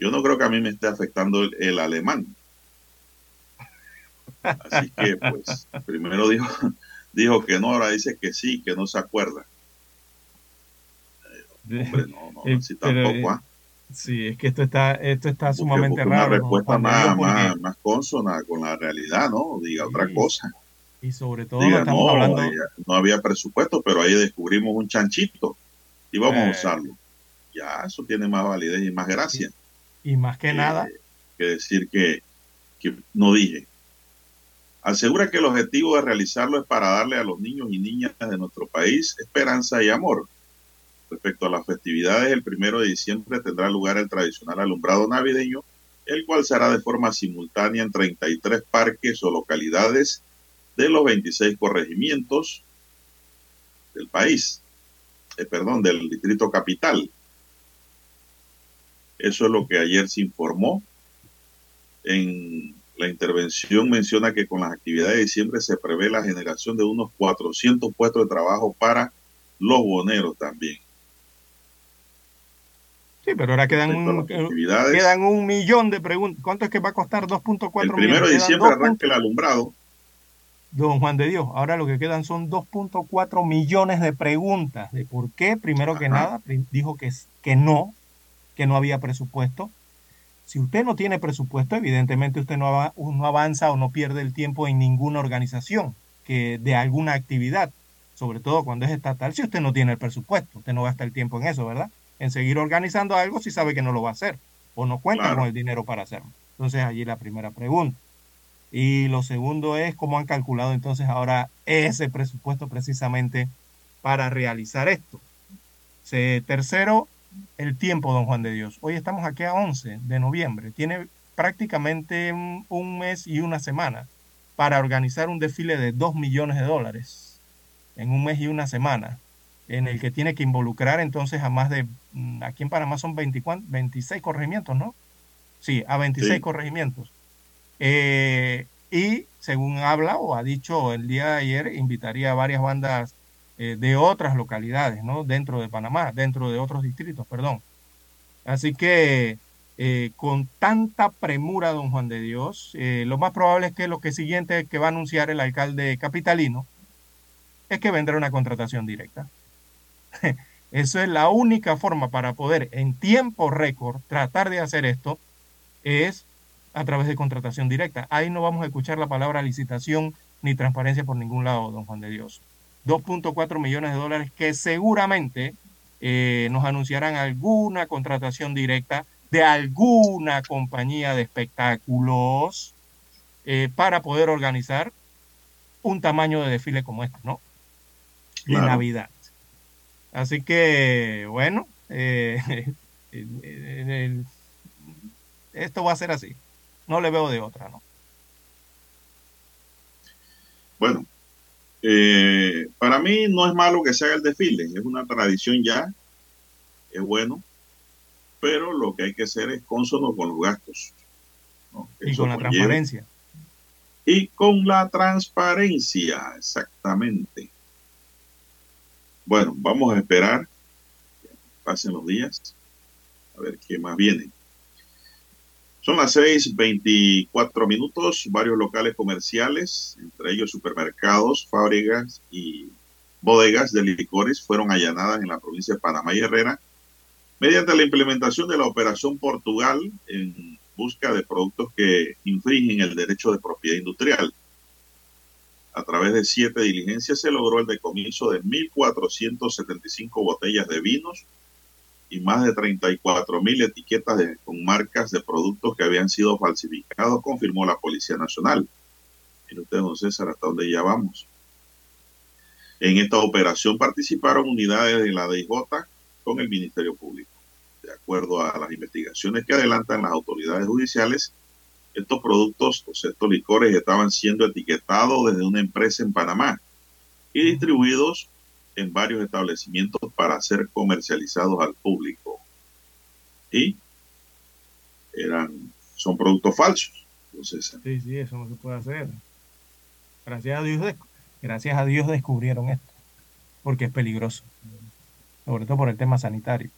Yo no creo que a mí me esté afectando el, el alemán. Así que, pues, primero dijo, dijo que no, ahora dice que sí, que no se acuerda. Hombre, no, no, Eh, así pero, tampoco, eh, ¿ah? Sí, es que esto está, esto está sumamente una raro. ¿no? respuesta más, porque- más, más consona con la realidad, ¿no? Diga otra cosa. Y sobre todo no Diga, no, hablando. eh, no había presupuesto, pero ahí descubrimos un chanchito y vamos a Eh. usarlo. Ya, eso tiene más validez y más gracia Y más que Eh, nada, que decir que, que no dije. Asegura que el objetivo de realizarlo es para darle a los niños y niñas de nuestro país esperanza y amor. Respecto a las festividades, el primero de diciembre tendrá lugar el tradicional alumbrado navideño, el cual se hará de forma simultánea en 33 parques o localidades de los 26 corregimientos del país, eh, perdón, del distrito capital. Eso es lo que ayer se informó. En la intervención menciona que con las actividades de diciembre se prevé la generación de unos 400 puestos de trabajo para los boneros también. sí, pero ahora quedan un, quedan un millón de preguntas. ¿Cuánto es que va a costar 2.4 el millones? primero de diciembre arranca el alumbrado. Don Juan de Dios, ahora lo que quedan son 2.4 millones de preguntas de por qué, primero que nada, dijo que, que no, que no había presupuesto. Si usted no tiene presupuesto, evidentemente usted no, no avanza o no pierde el tiempo en ninguna organización que de alguna actividad, sobre todo cuando es estatal, si usted no tiene el presupuesto, usted no gasta el tiempo en eso, ¿verdad? En seguir organizando algo si sabe que no lo va a hacer o no cuenta Claro. con el dinero para hacerlo. Entonces allí la primera pregunta. Y lo segundo es cómo han calculado entonces ahora ese presupuesto precisamente para realizar esto. Se- tercero, el tiempo, don Juan de Dios. Hoy estamos aquí a 11 de noviembre. Tiene prácticamente un, un mes y una semana para organizar un desfile de 2 millones de dólares. en un mes y una semana, en el que tiene que involucrar entonces a más de, mm, aquí en Panamá son 26 corregimientos, ¿no? Sí, a 26 corregimientos. Eh, y según habla o ha dicho el día de ayer, invitaría a varias bandas eh, de otras localidades, ¿no? Dentro de Panamá, dentro de otros distritos, perdón. Así que eh, con tanta premura, don Juan de Dios, lo más probable es que lo que siguiente que va a anunciar el alcalde capitalino es que vendrá una contratación directa. Eso es la única forma para poder en tiempo récord tratar de hacer esto, es a través de contratación directa. Ahí no vamos a escuchar la palabra licitación ni transparencia por ningún lado, don Juan de Dios. 2.4 millones de dólares que seguramente eh, nos anunciarán alguna contratación directa de alguna compañía de espectáculos eh, para poder organizar un tamaño de desfile como este, ¿no? De Navidad. Así que, bueno, eh, esto va a ser así. No le veo de otra, ¿no? Bueno, eh, para mí no es malo que se haga el desfile, es una tradición ya, es bueno, pero lo que hay que hacer es consono con los gastos. Y con la transparencia. Y con la transparencia, exactamente. Bueno, vamos a esperar que pasen los días, a ver qué más viene. Son las 6:24 minutos. Varios locales comerciales, entre ellos supermercados, fábricas y bodegas de licores, fueron allanadas en la provincia de Panamá y Herrera mediante la implementación de la Operación Portugal en busca de productos que infringen el derecho de propiedad industrial. A través de siete diligencias se logró el decomiso de 1.475 botellas de vinos, y más de 34 mil etiquetas con marcas de productos que habían sido falsificados, confirmó la Policía Nacional. Mire usted, don César, hasta dónde ya vamos. En esta operación participaron unidades de la DIJ con el Ministerio Público. De acuerdo a las investigaciones que adelantan las autoridades judiciales, estos productos, o estos licores, estaban siendo etiquetados desde una empresa en Panamá y distribuidos en varios establecimientos para ser comercializados al público. Y eran, son productos falsos. Entonces, sí, sí, eso no se puede hacer. Gracias a Dios, gracias a Dios descubrieron esto, porque es peligroso, sobre todo por el tema sanitario.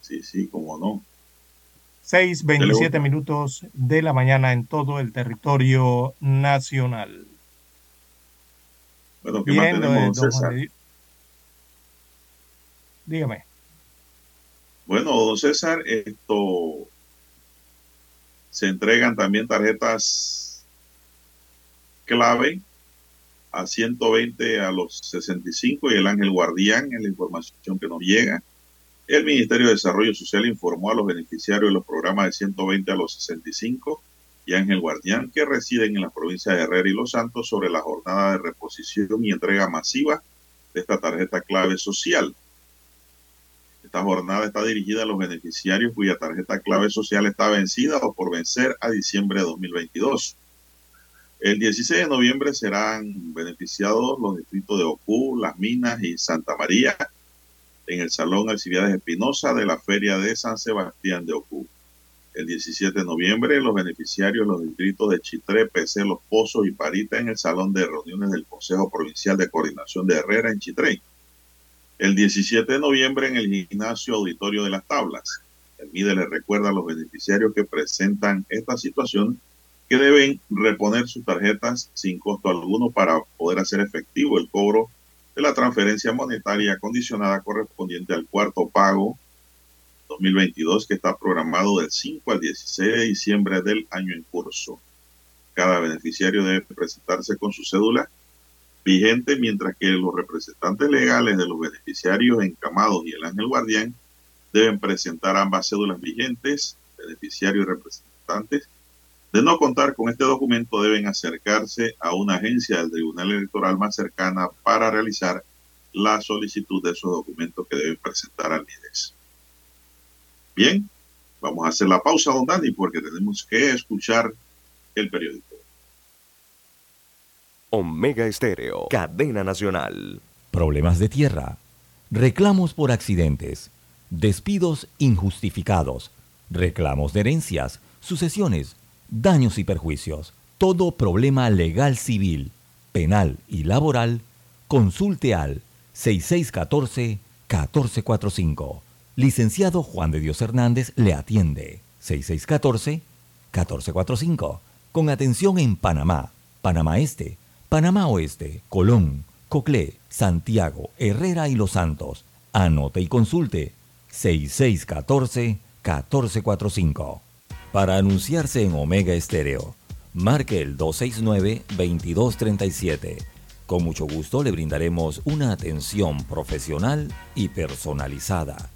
Sí, sí, como no. 6.27 minutos de la mañana en todo el territorio nacional. Bueno, ¿qué más tenemos, don César? Dígame. Bueno, don César, esto se entregan también tarjetas clave a 120 a los 65 y el Ángel Guardián en la información que nos llega. El Ministerio de Desarrollo Social informó a los beneficiarios de los programas de 120 a los 65 y Ángel Guardián, que residen en las provincias de Herrera y Los Santos, sobre la jornada de reposición y entrega masiva de esta tarjeta clave social. Esta jornada está dirigida a los beneficiarios cuya tarjeta clave social está vencida o por vencer a diciembre de 2022. El 16 de noviembre serán beneficiados los distritos de Ocú, Las Minas y Santa María en el Salón Alcibiades Espinosa de la Feria de San Sebastián de Ocú. El 17 de noviembre, los beneficiarios los distritos de Chitré, PC, Los Pozos y Parita en el Salón de Reuniones del Consejo Provincial de Coordinación de Herrera en Chitré. El 17 de noviembre, en el gimnasio auditorio de las tablas. El MIDE le recuerda a los beneficiarios que presentan esta situación que deben reponer sus tarjetas sin costo alguno para poder hacer efectivo el cobro de la transferencia monetaria condicionada correspondiente al cuarto pago 2022 que está programado del 5 al 16 de diciembre del año en curso. Cada beneficiario debe presentarse con su cédula vigente, mientras que los representantes legales de los beneficiarios encamados y el ángel guardián deben presentar ambas cédulas vigentes, beneficiarios y representantes. De no contar con este documento, deben acercarse a una agencia del Tribunal Electoral más cercana para realizar la solicitud de esos documentos que deben presentar al MIDES. Bien, vamos a hacer la pausa, don Dani, porque tenemos que escuchar el periódico. Omega Estéreo, cadena nacional. Problemas de tierra, reclamos por accidentes, despidos injustificados, reclamos de herencias, sucesiones, daños y perjuicios. Todo problema legal civil, penal y laboral, consulte al 6614-1445. Licenciado Juan de Dios Hernández le atiende. 6614-1445. Con atención en Panamá, Panamá Este, Panamá Oeste, Colón, Coclé, Santiago, Herrera y Los Santos. Anote y consulte 6614-1445. Para anunciarse en Omega Estéreo, marque el 269-2237. Con mucho gusto le brindaremos una atención profesional y personalizada.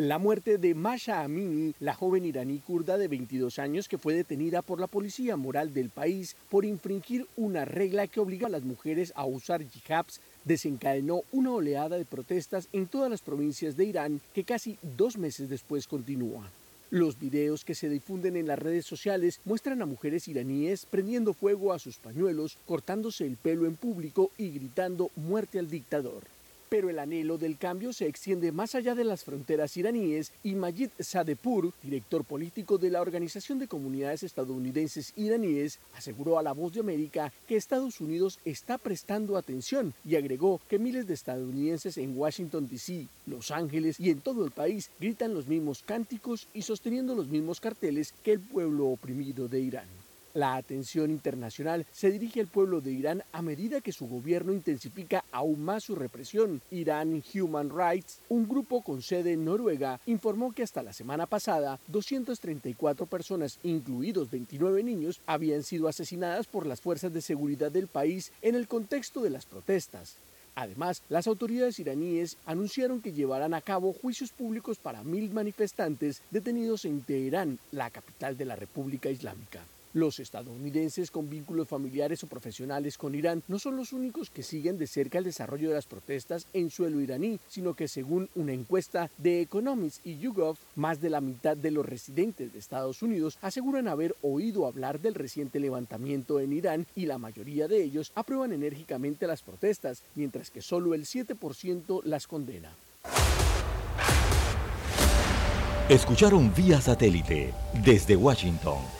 La muerte de Masha Amini, la joven iraní kurda de 22 años que fue detenida por la policía moral del país por infringir una regla que obliga a las mujeres a usar hijabs, desencadenó una oleada de protestas en todas las provincias de Irán que casi dos meses después continúa. Los videos que se difunden en las redes sociales muestran a mujeres iraníes prendiendo fuego a sus pañuelos, cortándose el pelo en público y gritando muerte al dictador. Pero el anhelo del cambio se extiende más allá de las fronteras iraníes y Majid Sadepur, director político de la Organización de Comunidades Estadounidenses Iraníes, aseguró a La Voz de América que Estados Unidos está prestando atención y agregó que miles de estadounidenses en Washington, D.C., Los Ángeles y en todo el país gritan los mismos cánticos y sosteniendo los mismos carteles que el pueblo oprimido de Irán. La atención internacional se dirige al pueblo de Irán a medida que su gobierno intensifica aún más su represión. Irán Human Rights, un grupo con sede en Noruega, informó que hasta la semana pasada 234 personas, incluidos 29 niños, habían sido asesinadas por las fuerzas de seguridad del país en el contexto de las protestas. Además, las autoridades iraníes anunciaron que llevarán a cabo juicios públicos para mil manifestantes detenidos en Teherán, la capital de la República Islámica. Los estadounidenses con vínculos familiares o profesionales con Irán no son los únicos que siguen de cerca el desarrollo de las protestas en suelo iraní, sino que según una encuesta de Economics y YouGov, más de la mitad de los residentes de Estados Unidos aseguran haber oído hablar del reciente levantamiento en Irán y la mayoría de ellos aprueban enérgicamente las protestas, mientras que solo el 7% las condena. Escucharon vía satélite desde Washington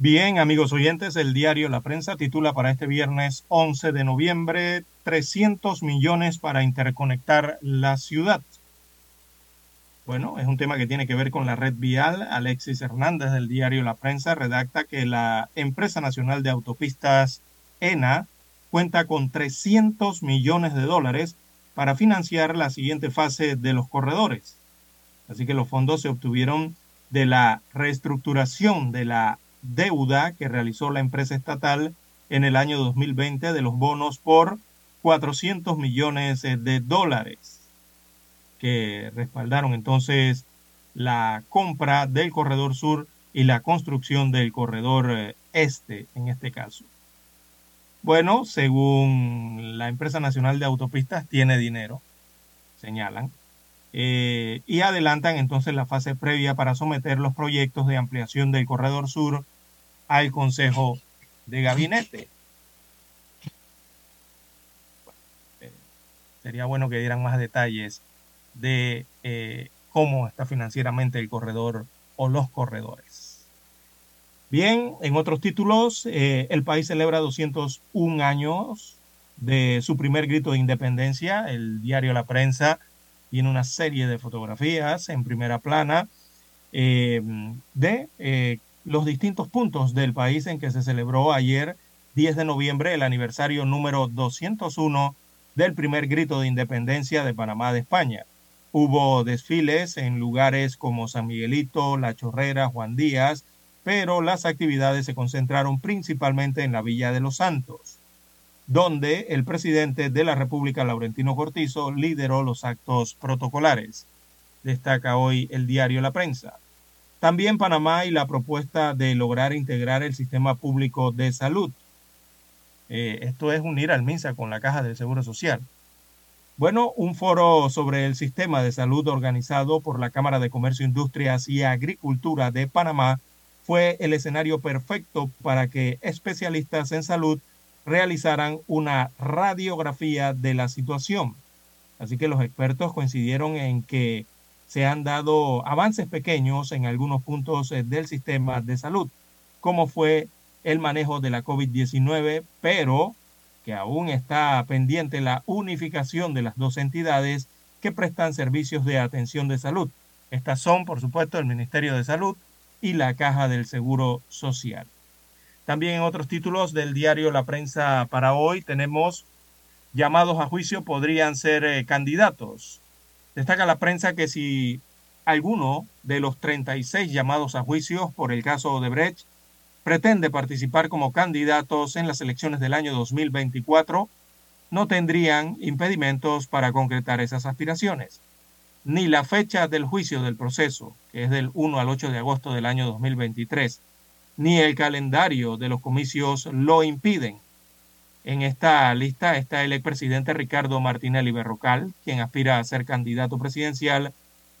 Bien, amigos oyentes, el diario La Prensa titula para este viernes 11 de noviembre 300 millones para interconectar la ciudad. Bueno, es un tema que tiene que ver con la red vial. Alexis Hernández del diario La Prensa redacta que la Empresa Nacional de Autopistas ENA cuenta con 300 millones de dólares para financiar la siguiente fase de los corredores. Así que los fondos se obtuvieron de la reestructuración de la deuda que realizó la empresa estatal en el año 2020 de los bonos por 400 millones de dólares que respaldaron entonces la compra del corredor sur y la construcción del corredor eh, este en este caso. Bueno, según la empresa nacional de autopistas, tiene dinero, señalan, eh, y adelantan entonces la fase previa para someter los proyectos de ampliación del corredor sur al Consejo de Gabinete. Eh, sería bueno que dieran más detalles de eh, cómo está financieramente el corredor o los corredores. Bien, en otros títulos, el país celebra 201 años de su primer grito de independencia. El diario La Prensa tiene una serie de fotografías en primera plana eh, de eh, los distintos puntos del país en que se celebró ayer, 10 de noviembre, el aniversario número 201 del primer grito de independencia de Panamá de España. Hubo desfiles en lugares como San Miguelito, La Chorrera, Juan Díaz, pero las actividades se concentraron principalmente en la Villa de los Santos donde el presidente de la República, Laurentino Cortizo, lideró los actos protocolares. Destaca hoy el diario La Prensa. También Panamá y la propuesta de lograr integrar el sistema público de salud. Eh, esto es unir al MINSA con la Caja del Seguro Social. Bueno, un foro sobre el sistema de salud organizado por la Cámara de Comercio, Industrias y Agricultura de Panamá fue el escenario perfecto para que especialistas en salud realizaran una radiografía de la situación. Así que los expertos coincidieron en que se han dado avances pequeños en algunos puntos eh, del sistema de salud, como fue el manejo de la COVID-19, pero que aún está pendiente la unificación de las dos entidades que prestan servicios de atención de salud. Estas son, por supuesto, el Ministerio de Salud y la Caja del Seguro Social. También en otros títulos del diario La Prensa para hoy tenemos llamados a juicio podrían ser eh, candidatos. Destaca la prensa que si alguno de los 36 llamados a juicio por el caso de Brecht pretende participar como candidatos en las elecciones del año 2024, no tendrían impedimentos para concretar esas aspiraciones. Ni la fecha del juicio del proceso, que es del 1 al 8 de agosto del año 2023, ni el calendario de los comicios lo impiden. En esta lista está el expresidente Ricardo Martinelli Berrocal, quien aspira a ser candidato presidencial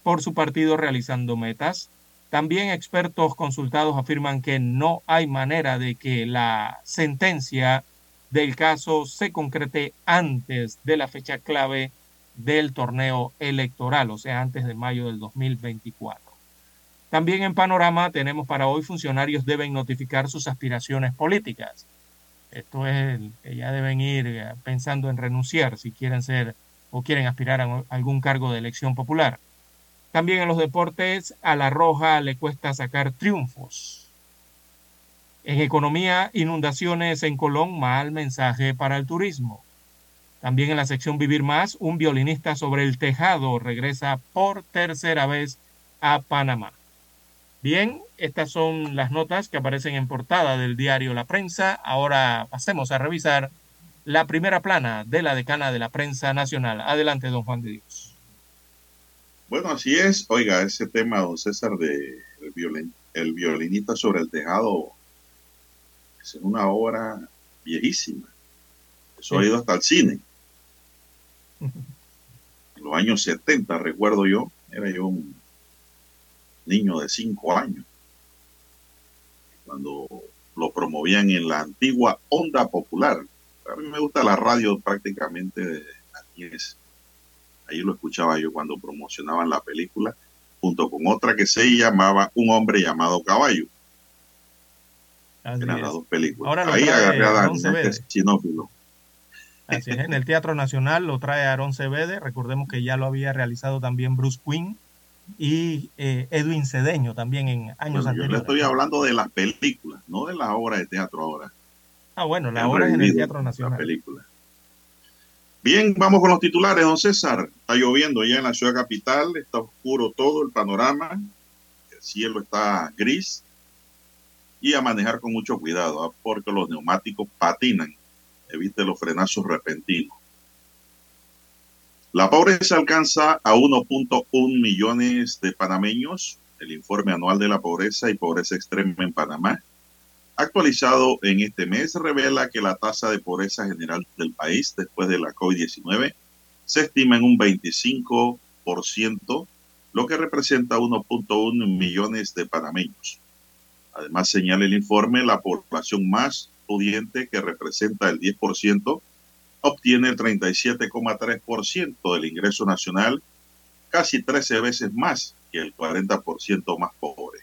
por su partido realizando metas. También expertos consultados afirman que no hay manera de que la sentencia del caso se concrete antes de la fecha clave del torneo electoral, o sea, antes de mayo del 2024. También en panorama tenemos para hoy funcionarios deben notificar sus aspiraciones políticas. Esto es que ya deben ir eh, pensando en renunciar si quieren ser o quieren aspirar a algún cargo de elección popular. También en los deportes, a la roja le cuesta sacar triunfos. En economía, inundaciones en Colón, mal mensaje para el turismo. También en la sección Vivir Más, un violinista sobre el tejado regresa por tercera vez a Panamá. Bien, estas son las notas que aparecen en portada del diario La Prensa. Ahora pasemos a revisar la primera plana de la decana de la prensa nacional. Adelante, don Juan de Dios. Bueno, así es. Oiga, ese tema, don César, de el, violinista sobre el tejado, es una obra viejísima. Eso ha ido hasta el cine. En los años 70, recuerdo yo, era yo un niño de cinco años, cuando lo promovían en la antigua Onda Popular. A mí me gusta la radio prácticamente de las Ahí lo escuchaba yo cuando promocionaban la película, junto con otra que se llamaba Un hombre llamado caballo. Eran las dos películas. Ahora Ahí agarré a. Así es, en el Teatro Nacional lo trae Aaron Cebede. Recordemos que ya lo había realizado también Bruce Quinn y eh, Edwin Cedeño también en años anteriores. Yo le estoy hablando de las películas, no de las obras de teatro ahora. Ah, bueno, la obra es en el Teatro Nacional. Bien, vamos con los titulares, don César. Está lloviendo ya en la ciudad capital, está oscuro todo el panorama, el cielo está gris y a manejar con mucho cuidado, ¿ah? porque los neumáticos patinan. Evite los frenazos repentinos. La pobreza alcanza a 1.1 millones de panameños. El informe anual de la pobreza y pobreza extrema en Panamá, actualizado en este mes, revela que la tasa de pobreza general del país después de la COVID-19 se estima en un 25%, lo que representa 1.1 millones de panameños. Además, señala el informe, la población más pudiente, que representa el 10%, obtiene el 37,3% del ingreso nacional, casi 13 veces más que el 40% más pobre.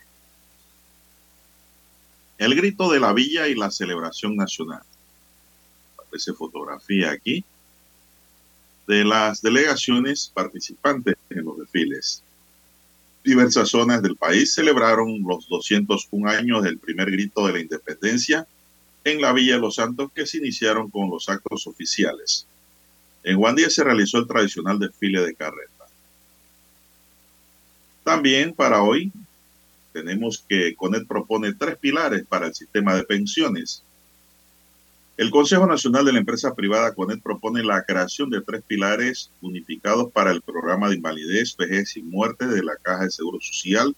El grito de la villa y la celebración nacional. Aparece fotografía aquí de las delegaciones participantes en los desfiles. Diversas zonas del país celebraron los 201 años del primer grito de la independencia en la Villa de los Santos que se iniciaron con los actos oficiales. En Juan Díaz se realizó el tradicional desfile de carreta. También para hoy tenemos que CONET propone tres pilares para el sistema de pensiones. El Consejo Nacional de la Empresa Privada CONET propone la creación de tres pilares unificados para el programa de invalidez, vejez y muerte de la Caja de Seguro Social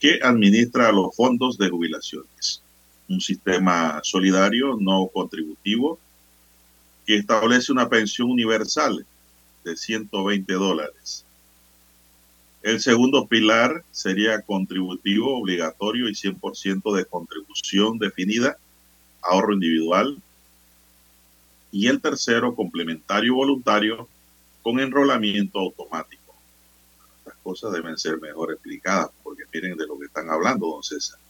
que administra los fondos de jubilaciones un sistema solidario no contributivo que establece una pensión universal de 120 dólares. El segundo pilar sería contributivo obligatorio y 100% de contribución definida, ahorro individual. Y el tercero, complementario voluntario con enrolamiento automático. Estas cosas deben ser mejor explicadas porque miren de lo que están hablando, don César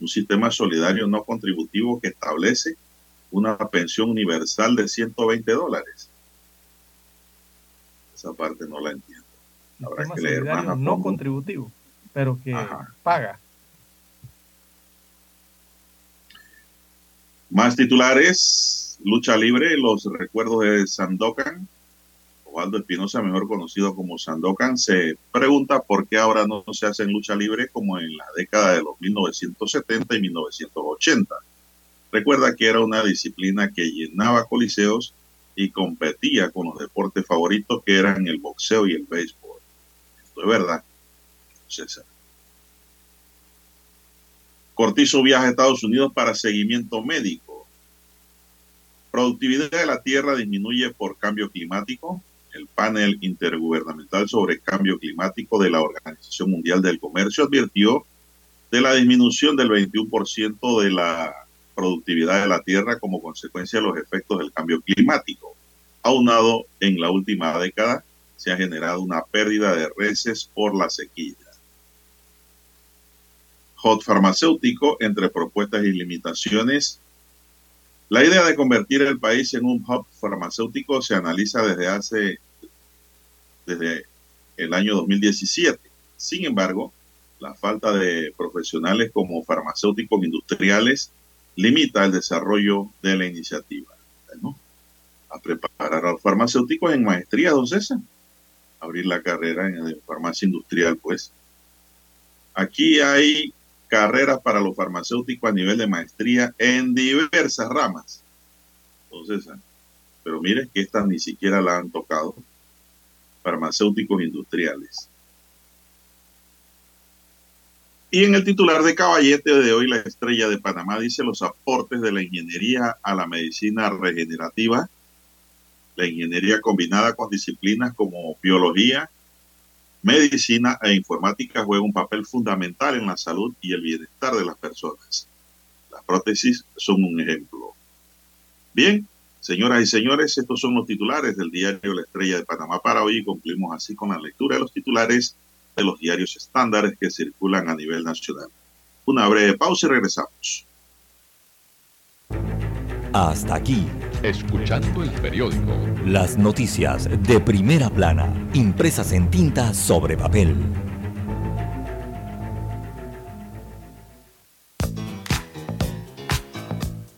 un sistema solidario no contributivo que establece una pensión universal de 120 dólares. Esa parte no la entiendo. Habrá que leer más no contributivo, pero que paga. Más titulares, lucha libre, los recuerdos de Sandokan Osvaldo Espinosa, mejor conocido como Sandokan, se pregunta por qué ahora no se hace en lucha libre como en la década de los 1970 y 1980. Recuerda que era una disciplina que llenaba coliseos y competía con los deportes favoritos que eran el boxeo y el béisbol. Esto es verdad, César. Cortizo viaja a Estados Unidos para seguimiento médico. Productividad de la tierra disminuye por cambio climático el panel intergubernamental sobre cambio climático de la Organización Mundial del Comercio advirtió de la disminución del 21% de la productividad de la tierra como consecuencia de los efectos del cambio climático. Aunado en la última década, se ha generado una pérdida de reses por la sequía. Hot farmacéutico, entre propuestas y limitaciones, la idea de convertir el país en un hub farmacéutico se analiza desde hace desde el año 2017. Sin embargo, la falta de profesionales como farmacéuticos industriales limita el desarrollo de la iniciativa. a preparar a los farmacéuticos en maestría, don César. Abrir la carrera en farmacia industrial, pues. Aquí hay carreras para los farmacéuticos a nivel de maestría en diversas ramas. Entonces, pero mire que estas ni siquiera la han tocado farmacéuticos industriales. Y en el titular de Caballete de hoy, la estrella de Panamá dice los aportes de la ingeniería a la medicina regenerativa, la ingeniería combinada con disciplinas como biología, medicina e informática juega un papel fundamental en la salud y el bienestar de las personas. Las prótesis son un ejemplo. Bien, Señoras y señores, estos son los titulares del diario La Estrella de Panamá para hoy concluimos así con la lectura de los titulares de los diarios estándares que circulan a nivel nacional. Una breve pausa y regresamos. Hasta aquí. Escuchando el periódico. Las noticias de primera plana, impresas en tinta sobre papel.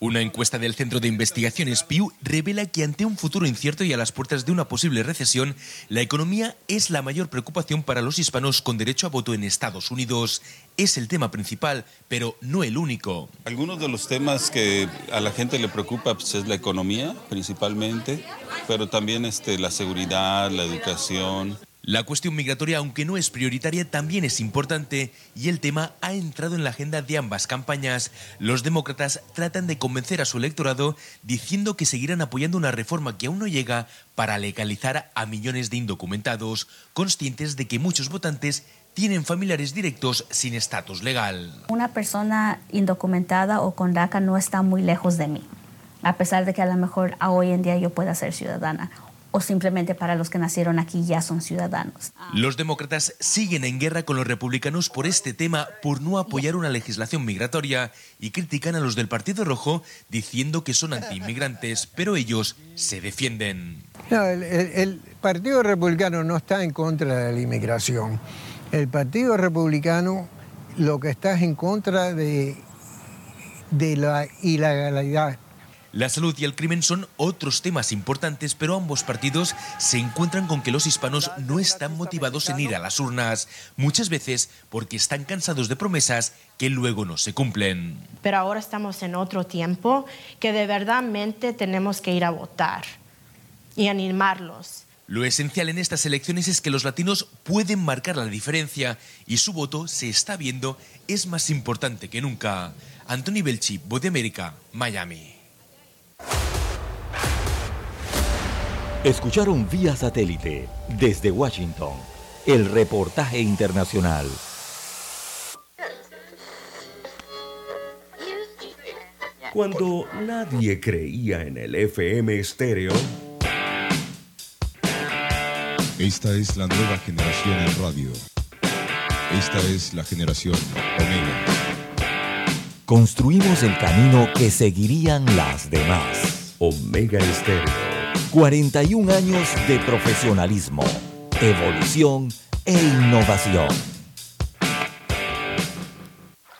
Una encuesta del Centro de Investigaciones Pew revela que ante un futuro incierto y a las puertas de una posible recesión, la economía es la mayor preocupación para los hispanos con derecho a voto en Estados Unidos. Es el tema principal, pero no el único. Algunos de los temas que a la gente le preocupa pues, es la economía principalmente, pero también este, la seguridad, la educación, la cuestión migratoria, aunque no es prioritaria, también es importante y el tema ha entrado en la agenda de ambas campañas. Los demócratas tratan de convencer a su electorado diciendo que seguirán apoyando una reforma que aún no llega para legalizar a millones de indocumentados, conscientes de que muchos votantes tienen familiares directos sin estatus legal. Una persona indocumentada o con DACA no está muy lejos de mí, a pesar de que a lo mejor hoy en día yo pueda ser ciudadana o simplemente para los que nacieron aquí ya son ciudadanos. Los demócratas siguen en guerra con los republicanos por este tema, por no apoyar una legislación migratoria y critican a los del Partido Rojo diciendo que son antiinmigrantes, pero ellos se defienden. el, Partido Republicano no está en contra de la inmigración. El Partido Republicano lo que está es en contra de, de la ilegalidad la salud y el crimen son otros temas importantes, pero ambos partidos se encuentran con que los hispanos no están motivados en ir a las urnas, muchas veces porque están cansados de promesas que luego no se cumplen. Pero ahora estamos en otro tiempo que de verdadmente tenemos que ir a votar y animarlos. Lo esencial en estas elecciones es que los latinos pueden marcar la diferencia y su voto se está viendo es más importante que nunca. Anthony Belchi, Voz de América, Miami. Escucharon vía satélite desde Washington el reportaje internacional. Cuando nadie creía en el FM estéreo. Esta es la nueva generación en radio. Esta es la generación Omega. Construimos el camino que seguirían las demás. Omega Estéreo 41 años de profesionalismo, evolución e innovación.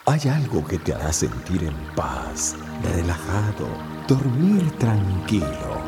Hay algo que te hará sentir en paz, relajado, dormir tranquilo.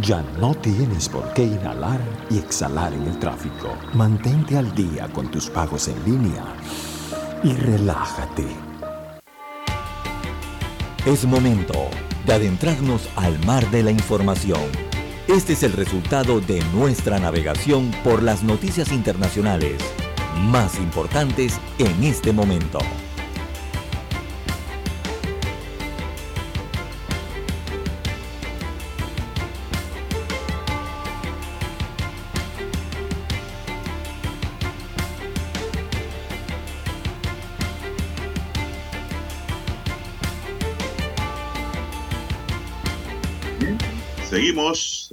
Ya no tienes por qué inhalar y exhalar en el tráfico. Mantente al día con tus pagos en línea y relájate. Es momento de adentrarnos al mar de la información este es el resultado de nuestra navegación por las noticias internacionales más importantes en este momento.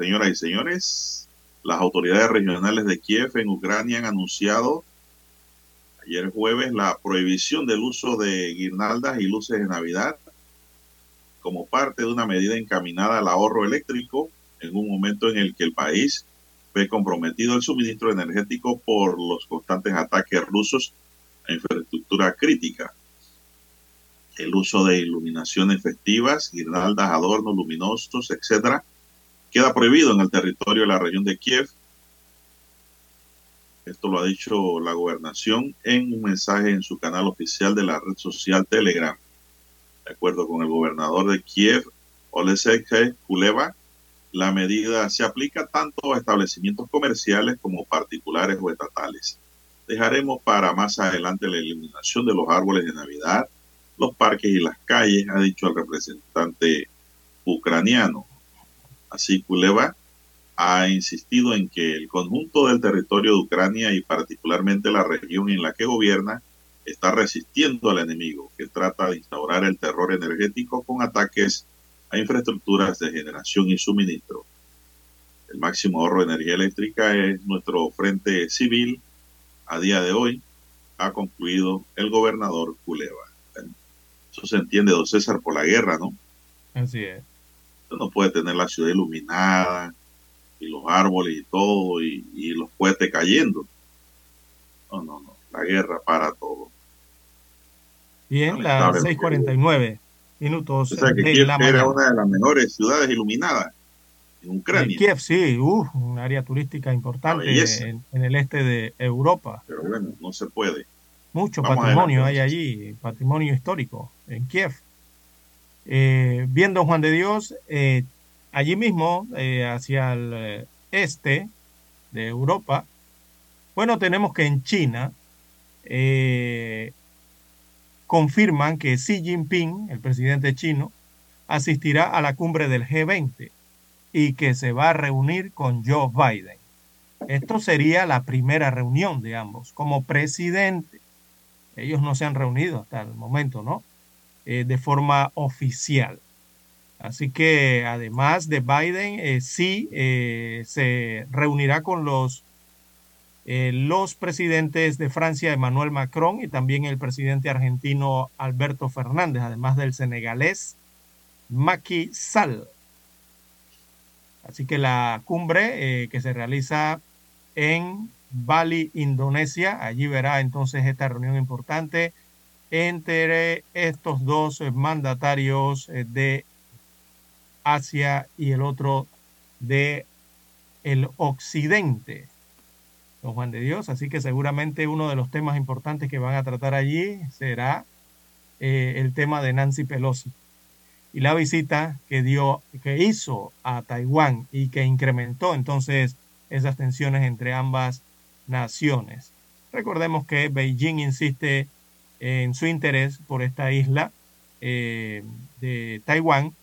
Señoras y señores. Las autoridades regionales de Kiev en Ucrania han anunciado ayer jueves la prohibición del uso de guirnaldas y luces de Navidad como parte de una medida encaminada al ahorro eléctrico en un momento en el que el país ve comprometido el suministro energético por los constantes ataques rusos a infraestructura crítica. El uso de iluminaciones festivas, guirnaldas, adornos luminosos, etcétera, queda prohibido en el territorio de la región de Kiev. Esto lo ha dicho la gobernación en un mensaje en su canal oficial de la red social Telegram. De acuerdo con el gobernador de Kiev, Olesek Culeva, la medida se aplica tanto a establecimientos comerciales como particulares o estatales. Dejaremos para más adelante la eliminación de los árboles de Navidad, los parques y las calles, ha dicho el representante ucraniano. Así, Kuleva ha insistido en que el conjunto del territorio de Ucrania y particularmente la región en la que gobierna está resistiendo al enemigo que trata de instaurar el terror energético con ataques a infraestructuras de generación y suministro. El máximo ahorro de energía eléctrica es nuestro frente civil. A día de hoy ha concluido el gobernador Culeva. Eso se entiende, don César, por la guerra, ¿no? Así es. No puede tener la ciudad iluminada y los árboles y todo y, y los cohetes cayendo. No, no, no. La guerra para todo. Bien, las 6:49 minutos. O sea, que de Kiev la era una de las mejores ciudades iluminadas en Ucrania. Eh, Kiev, sí, uf, un área turística importante en, en el este de Europa. Pero bueno, no se puede. Mucho Vamos patrimonio hay allí, patrimonio histórico en Kiev. Eh, bien, don Juan de Dios, eh, allí mismo, eh, hacia el este de Europa, bueno, tenemos que en China confirman que Xi Jinping, el presidente chino, asistirá a la cumbre del G20 y que se va a reunir con Joe Biden. Esto sería la primera reunión de ambos como presidente. Ellos no se han reunido hasta el momento, ¿no? Eh, de forma oficial. Así que además de Biden, eh, sí eh, se reunirá con los, los presidentes de Francia, Emmanuel Macron, y también el presidente argentino Alberto Fernández, además del senegalés Macky Sall. Así que la cumbre que se realiza en Bali, Indonesia, allí verá entonces esta reunión importante entre estos dos mandatarios eh, de Asia y el otro de el occidente, don Juan de Dios. Así que seguramente uno de los temas importantes que van a tratar allí será eh, el tema de Nancy Pelosi y la visita que dio, que hizo a Taiwán y que incrementó entonces esas tensiones entre ambas naciones. Recordemos que Beijing insiste en su interés por esta isla eh, de Taiwán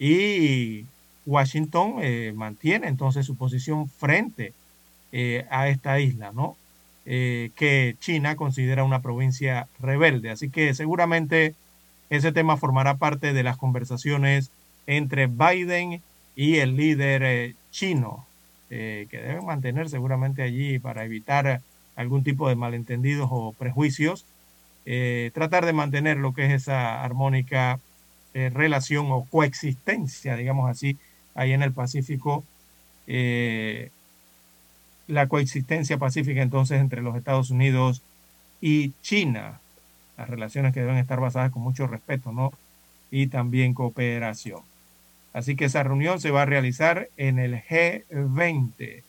y Washington eh, mantiene entonces su posición frente eh, a esta isla, ¿no? Que China considera una provincia rebelde. Así que seguramente ese tema formará parte de las conversaciones entre Biden y el líder chino, que deben mantener seguramente allí para evitar algún tipo de malentendidos o prejuicios, eh, tratar de mantener lo que es esa armónica eh, relación o coexistencia, digamos así, ahí en el Pacífico, eh, la coexistencia pacífica entonces entre los Estados Unidos y China, las relaciones que deben estar basadas con mucho respeto, ¿no? Y también cooperación. Así que esa reunión se va a realizar en el G20,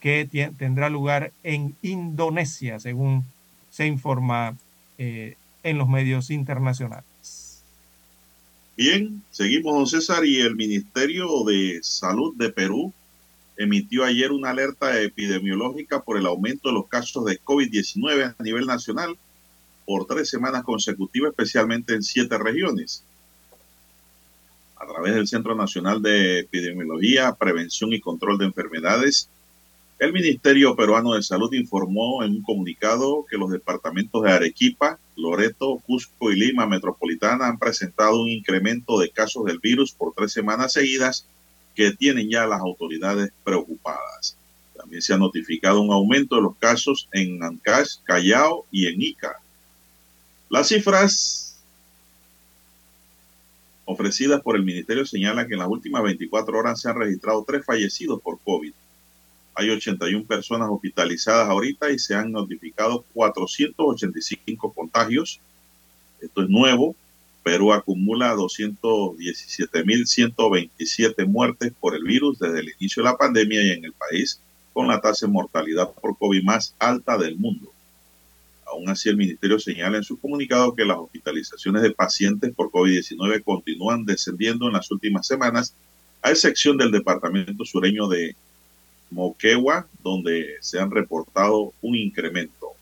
que tendrá lugar en Indonesia, según se informa eh, en los medios internacionales. Bien, seguimos, don César, y el Ministerio de Salud de Perú emitió ayer una alerta epidemiológica por el aumento de los casos de COVID-19 a nivel nacional por tres semanas consecutivas, especialmente en siete regiones. A través del Centro Nacional de Epidemiología, Prevención y Control de Enfermedades, el Ministerio Peruano de Salud informó en un comunicado que los departamentos de Arequipa, Loreto, Cusco y Lima Metropolitana han presentado un incremento de casos del virus por tres semanas seguidas que tienen ya las autoridades preocupadas. También se ha notificado un aumento de los casos en Ancash, Callao y en Ica. Las cifras ofrecidas por el ministerio señalan que en las últimas 24 horas se han registrado tres fallecidos por COVID. Hay 81 personas hospitalizadas ahorita y se han notificado 485 contagios. Esto es nuevo. Perú acumula 217.127 muertes por el virus desde el inicio de la pandemia y en el país con la tasa de mortalidad por COVID más alta del mundo. Aún así, el ministerio señala en su comunicado que las hospitalizaciones de pacientes por COVID-19 continúan descendiendo en las últimas semanas, a excepción del departamento sureño de Moquegua, donde se han reportado un incremento.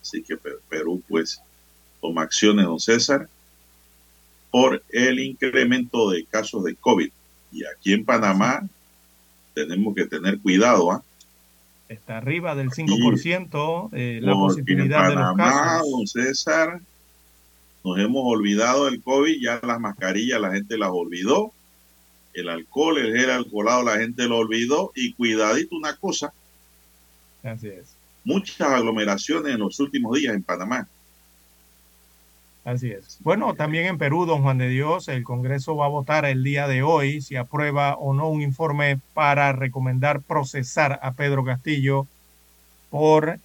Así que Perú, pues, toma acciones, don César, por el incremento de casos de COVID. Y aquí en Panamá tenemos que tener cuidado, ¿ah? Está arriba del 5% eh, la positividad de los casos. Don César, nos hemos olvidado del COVID, ya las mascarillas la gente las olvidó, el alcohol, el gel alcoholado la gente lo olvidó y cuidadito una cosa. Así es. Muchas aglomeraciones en los últimos días en Panamá. Así es. Bueno, también en Perú, don Juan de Dios, el Congreso va a votar el día de hoy si aprueba o no un informe para recomendar procesar a Pedro Castillo por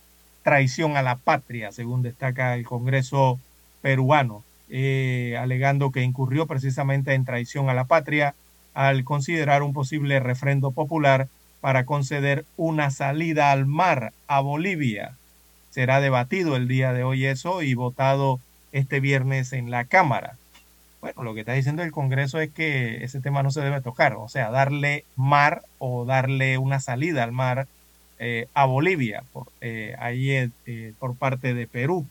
traición a la patria, según destaca el Congreso peruano, eh, alegando que incurrió precisamente en traición a la patria al considerar un posible refrendo popular para conceder una salida al mar a Bolivia. Será debatido el día de hoy eso y votado este viernes en la Cámara. Bueno, lo que está diciendo el Congreso es que ese tema no se debe tocar, o sea, darle mar o darle una salida al mar eh, a Bolivia, por, eh, ahí eh, por parte de Perú.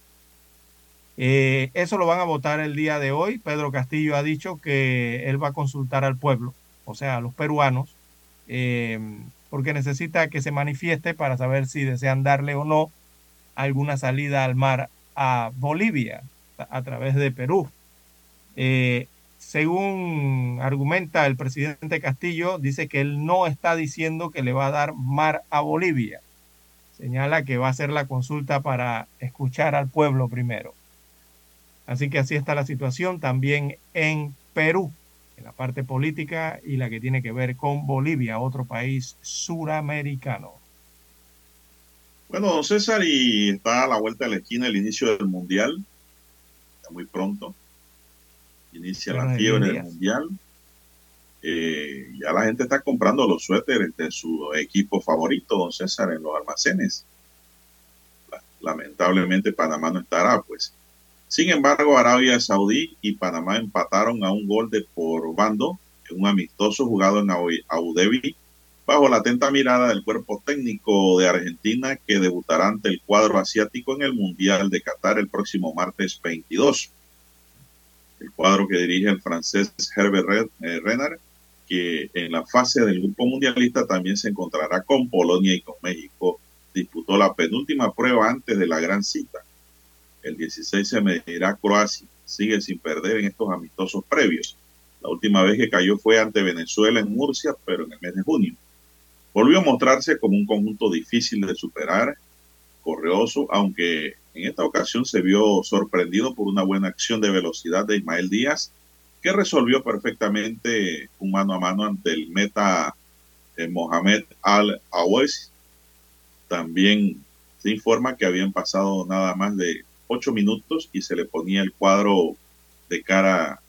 Eso lo van a votar el día de hoy. Pedro Castillo ha dicho que él va a consultar al pueblo, o sea, a los peruanos, porque necesita que se manifieste para saber si desean darle o no alguna salida al mar a Bolivia a través de Perú. Eh, según argumenta el presidente Castillo, dice que él no está diciendo que le va a dar mar a Bolivia. Señala que va a hacer la consulta para escuchar al pueblo primero. Así que así está la situación también en Perú, en la parte política y la que tiene que ver con Bolivia, otro país suramericano. Bueno, don César, y está a la vuelta de la esquina el inicio del Mundial muy pronto. Inicia la fiebre del mundial. Eh, ya la gente está comprando los suéteres de su equipo favorito, don César, en los almacenes. Lamentablemente Panamá no estará, pues. Sin embargo, Arabia Saudí y Panamá empataron a un gol de por bando en un amistoso jugado en Abu Dhabi bajo la atenta mirada del cuerpo técnico de Argentina que debutará ante el cuadro asiático en el Mundial de Qatar el próximo martes 22. El cuadro que dirige el francés Herbert eh, Renard, que en la fase del grupo mundialista también se encontrará con Polonia y con México, disputó la penúltima prueba antes de la gran cita. El 16 se medirá Croacia, sigue sin perder en estos amistosos previos. La última vez que cayó fue ante Venezuela en Murcia, pero en el mes de junio. Volvió a mostrarse como un conjunto difícil de superar, correoso, aunque en esta ocasión se vio sorprendido por una buena acción de velocidad de Ismael Díaz, que resolvió perfectamente un mano a mano ante el meta de Mohamed Al-Awes. También se informa que habían pasado nada más de ocho minutos y se le ponía el cuadro de cara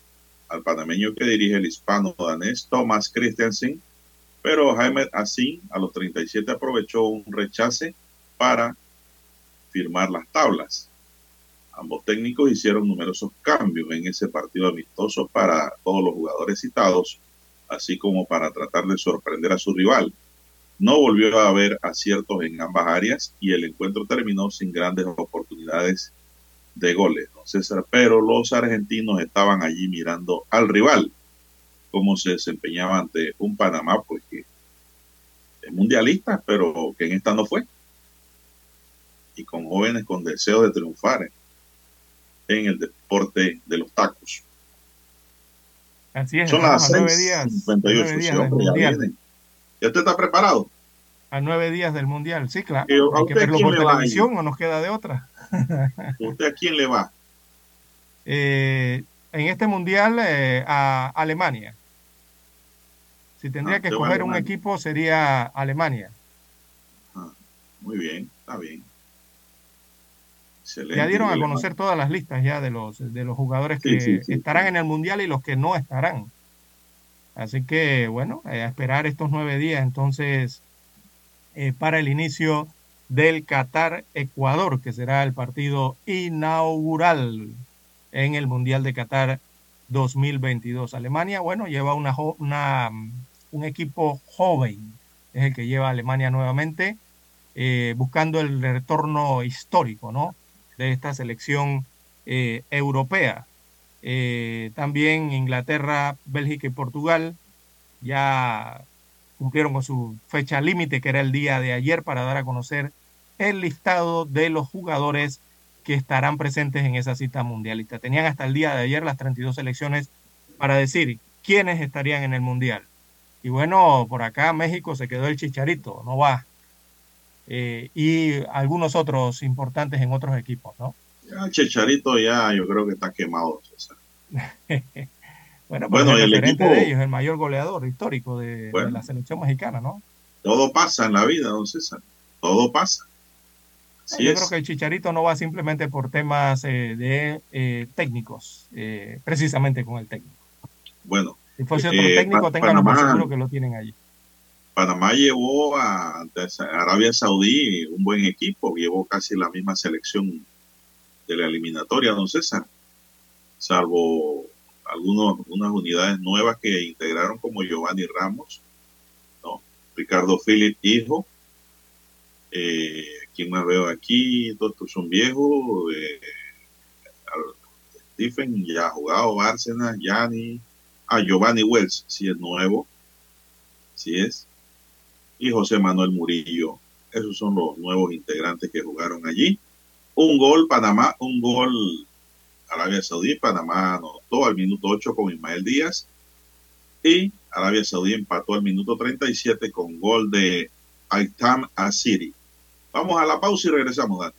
al panameño que dirige el hispano danés Thomas Christensen, pero Jaime Asín a los 37 aprovechó un rechace para firmar las tablas. Ambos técnicos hicieron numerosos cambios en ese partido amistoso para todos los jugadores citados, así como para tratar de sorprender a su rival. No volvió a haber aciertos en ambas áreas y el encuentro terminó sin grandes oportunidades de goles, César, pero los argentinos estaban allí mirando al rival cómo se desempeñaba ante un Panamá, pues que es mundialista, pero que en esta no fue. Y con jóvenes con deseo de triunfar en el deporte de los tacos. Así es, Son las nueve días, nueve días del mundial. ya, usted está preparado? A nueve días del mundial, sí, claro. Hay que verlo por televisión o nos queda de otra. ¿Usted a quién le va? Eh, en este mundial eh, a Alemania. Si tendría ah, que escoger un equipo sería Alemania. Ah, muy bien, está bien. Ya dieron a conocer todas las listas ya de los, de los jugadores que estarán en el Mundial y los que no estarán. Así que, bueno, eh, a esperar estos nueve días entonces eh, para el inicio del Qatar-Ecuador, que será el partido inaugural en el Mundial de Qatar 2022. Alemania, bueno, lleva una, una, un equipo joven, es el que lleva a Alemania nuevamente, eh, buscando el retorno histórico, ¿no? De esta selección eh, europea. También Inglaterra, Bélgica y Portugal ya cumplieron con su fecha límite, que era el día de ayer, para dar a conocer el listado de los jugadores que estarán presentes en esa cita mundialista. Tenían hasta el día de ayer las 32 selecciones para decir quiénes estarían en el mundial. Y bueno, por acá México se quedó el chicharito, no va. Eh, y algunos otros importantes en otros equipos, ¿no? Ya Chicharito ya yo creo que está quemado. bueno, pues bueno el, equipo de ellos, el mayor goleador histórico de, de, la selección mexicana, ¿no? Todo pasa en la vida, don César. Todo pasa. Así yo es. creo que el Chicharito no va simplemente por temas eh, de eh, técnicos, eh, precisamente con el técnico. Bueno. Si fuese otro técnico, tengan seguro que lo tienen allí. Panamá llevó a Arabia Saudí un buen equipo, llevó casi la misma selección de la eliminatoria, don César, salvo algunos, unas unidades nuevas que integraron como Giovanni Ramos, ¿no? Ricardo Philip, hijo, eh, ¿quién más veo aquí? Estos son viejos, eh, Stephen ya ha jugado, Bárcenas, Yanni, ah, Giovanni Wells, si es nuevo, si es, y José Manuel Murillo. Esos son los nuevos integrantes que jugaron allí. Un gol Panamá, un gol Arabia Saudí, Panamá anotó al minuto 8 con Ismael Díaz y Arabia Saudí empató al minuto 37 con gol de Aitam Asiri. Vamos a la pausa y regresamos, Dani.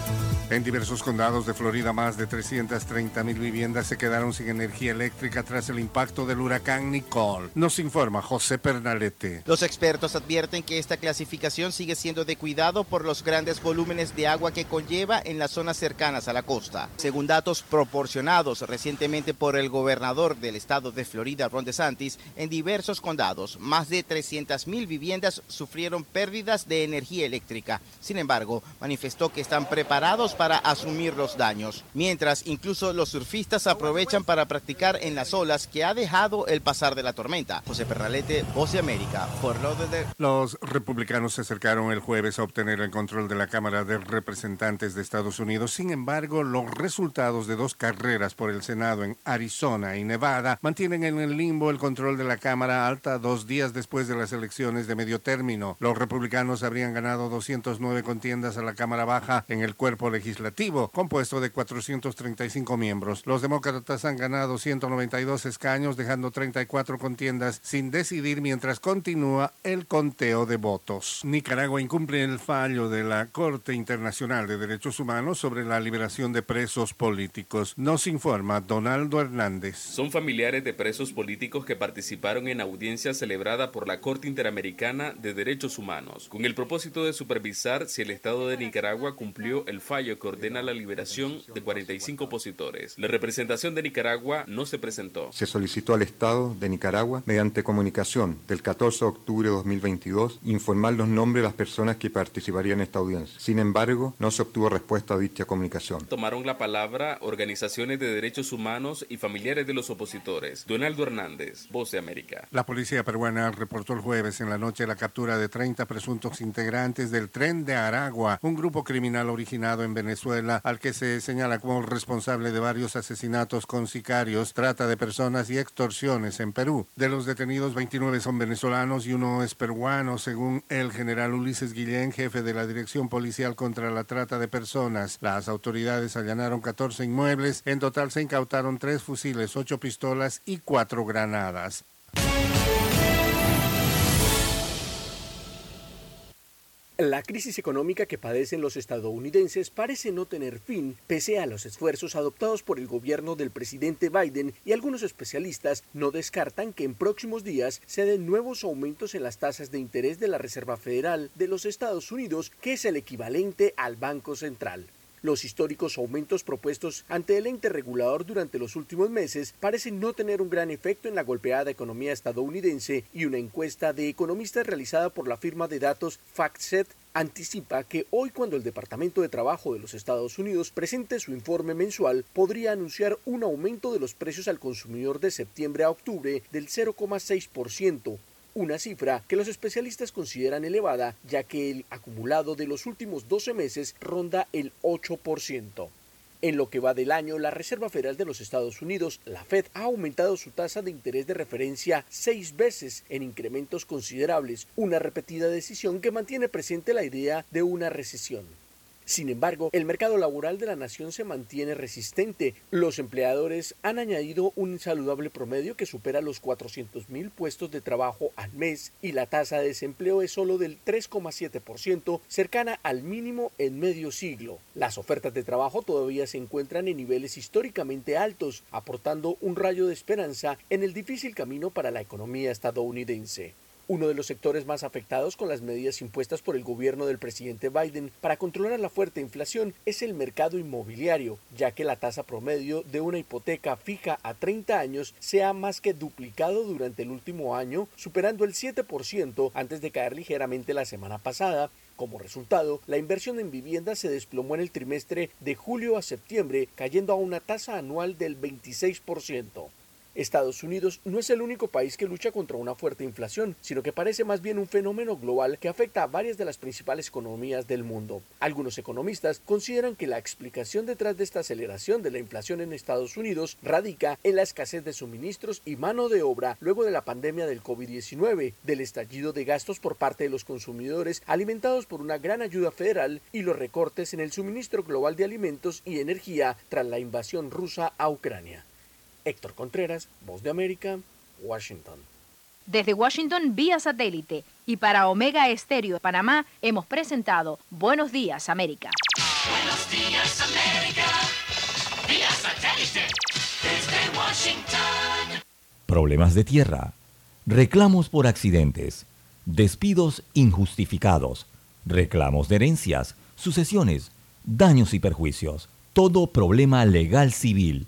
En diversos condados de Florida, más de 330 mil viviendas se quedaron sin energía eléctrica tras el impacto del huracán Nicole. Nos informa José Pernalete. Los expertos advierten que esta clasificación sigue siendo de cuidado por los grandes volúmenes de agua que conlleva en las zonas cercanas a la costa. Según datos proporcionados recientemente por el gobernador del estado de Florida, Ron DeSantis, en diversos condados, más de 300 mil viviendas sufrieron pérdidas de energía eléctrica. Sin embargo, manifestó que están preparados para asumir los daños, mientras incluso los surfistas aprovechan para practicar en las olas que ha dejado el pasar de la tormenta. José Perralete, Voz de América, Lauderdale. Los republicanos se acercaron el jueves a obtener el control de la Cámara de Representantes de Estados Unidos. Sin embargo, los resultados de dos carreras por el Senado en Arizona y Nevada mantienen en el limbo el control de la Cámara Alta dos días después de las elecciones de medio término. Los republicanos habrían ganado 209 contiendas a la Cámara Baja en el cuerpo legislativo legislativo, compuesto de 435 miembros. Los demócratas han ganado 192 escaños, dejando 34 contiendas sin decidir mientras continúa el conteo de votos. Nicaragua incumple el fallo de la Corte Internacional de Derechos Humanos sobre la liberación de presos políticos. Nos informa Donaldo Hernández. Son familiares de presos políticos que participaron en audiencia celebrada por la Corte Interamericana de Derechos Humanos, con el propósito de supervisar si el Estado de Nicaragua cumplió el fallo que ordena la liberación de 45 opositores. La representación de Nicaragua no se presentó. Se solicitó al Estado de Nicaragua, mediante comunicación del 14 de octubre de 2022, informar los nombres de las personas que participarían en esta audiencia. Sin embargo, no se obtuvo respuesta a dicha comunicación. Tomaron la palabra organizaciones de derechos humanos y familiares de los opositores. Donaldo Hernández, Voz de América. La policía peruana reportó el jueves en la noche la captura de 30 presuntos integrantes del tren de Aragua, un grupo criminal originado en Venezuela, al que se señala como responsable de varios asesinatos con sicarios, trata de personas y extorsiones en Perú. De los detenidos, 29 son venezolanos y uno es peruano, según el general Ulises Guillén, jefe de la Dirección Policial contra la Trata de Personas. Las autoridades allanaron 14 inmuebles. En total se incautaron tres fusiles, ocho pistolas y cuatro granadas. La crisis económica que padecen los estadounidenses parece no tener fin, pese a los esfuerzos adoptados por el gobierno del presidente Biden y algunos especialistas no descartan que en próximos días se den nuevos aumentos en las tasas de interés de la Reserva Federal de los Estados Unidos, que es el equivalente al Banco Central. Los históricos aumentos propuestos ante el ente regulador durante los últimos meses parecen no tener un gran efecto en la golpeada economía estadounidense y una encuesta de economistas realizada por la firma de datos FactSet anticipa que hoy cuando el Departamento de Trabajo de los Estados Unidos presente su informe mensual podría anunciar un aumento de los precios al consumidor de septiembre a octubre del 0,6%, una cifra que los especialistas consideran elevada ya que el acumulado de los últimos 12 meses ronda el 8%. En lo que va del año, la Reserva Federal de los Estados Unidos, la Fed, ha aumentado su tasa de interés de referencia seis veces en incrementos considerables, una repetida decisión que mantiene presente la idea de una recesión. Sin embargo, el mercado laboral de la nación se mantiene resistente. Los empleadores han añadido un saludable promedio que supera los 400.000 puestos de trabajo al mes y la tasa de desempleo es solo del 3,7%, cercana al mínimo en medio siglo. Las ofertas de trabajo todavía se encuentran en niveles históricamente altos, aportando un rayo de esperanza en el difícil camino para la economía estadounidense. Uno de los sectores más afectados con las medidas impuestas por el gobierno del presidente Biden para controlar la fuerte inflación es el mercado inmobiliario, ya que la tasa promedio de una hipoteca fija a 30 años se ha más que duplicado durante el último año, superando el 7% antes de caer ligeramente la semana pasada, como resultado, la inversión en vivienda se desplomó en el trimestre de julio a septiembre, cayendo a una tasa anual del 26%. Estados Unidos no es el único país que lucha contra una fuerte inflación, sino que parece más bien un fenómeno global que afecta a varias de las principales economías del mundo. Algunos economistas consideran que la explicación detrás de esta aceleración de la inflación en Estados Unidos radica en la escasez de suministros y mano de obra luego de la pandemia del COVID-19, del estallido de gastos por parte de los consumidores alimentados por una gran ayuda federal y los recortes en el suministro global de alimentos y energía tras la invasión rusa a Ucrania. Héctor Contreras, Voz de América, Washington. Desde Washington vía satélite y para Omega Estéreo de Panamá hemos presentado Buenos Días América. Buenos días, América. Vía satélite. Desde Washington. Problemas de tierra, reclamos por accidentes, despidos injustificados, reclamos de herencias, sucesiones, daños y perjuicios. Todo problema legal civil,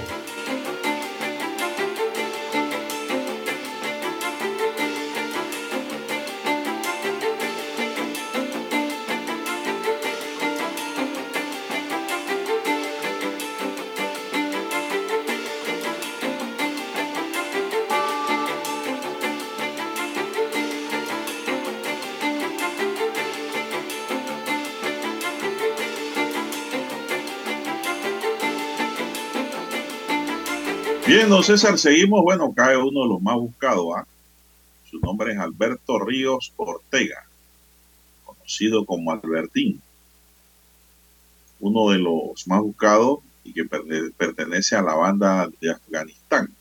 Bien, don César, seguimos. Bueno, cae uno de los más buscados. ¿ah? Su nombre es Alberto Ríos Ortega, conocido como Albertín. Uno de los más buscados y que pertenece a la banda de Afganistán.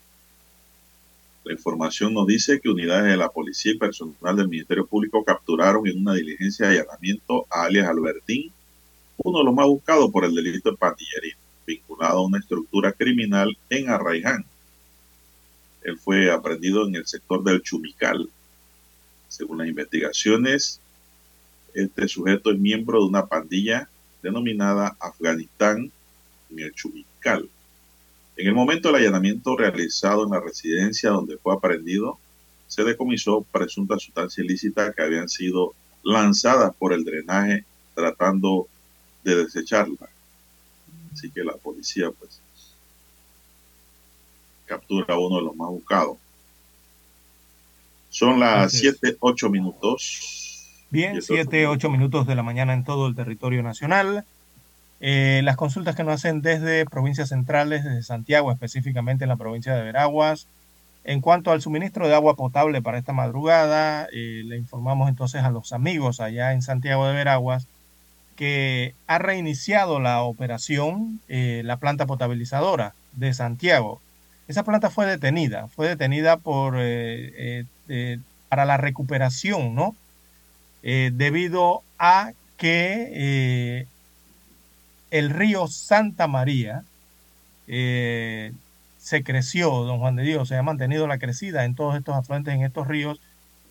La información nos dice que unidades de la policía y personal del Ministerio Público capturaron en una diligencia de allanamiento a alias Albertín, uno de los más buscados por el delito de pandillerismo vinculado a una estructura criminal en Arraiján. Él fue aprendido en el sector del Chumical. Según las investigaciones, este sujeto es miembro de una pandilla denominada Afganistán en el Chubical. En el momento del allanamiento realizado en la residencia donde fue aprendido, se decomisó presunta sustancia ilícita que habían sido lanzadas por el drenaje tratando de desecharla. Así que la policía pues captura a uno de los más buscados. Son las 7, 8 minutos. Bien, 7, 8 minutos de la mañana en todo el territorio nacional. Eh, las consultas que nos hacen desde provincias centrales, desde Santiago, específicamente en la provincia de Veraguas. En cuanto al suministro de agua potable para esta madrugada, eh, le informamos entonces a los amigos allá en Santiago de Veraguas que ha reiniciado la operación eh, la planta potabilizadora de Santiago. Esa planta fue detenida, fue detenida por, para la recuperación, ¿no? debido a que el río Santa María eh, se creció, don Juan de Dios, se ha mantenido la crecida en todos estos afluentes, en estos ríos,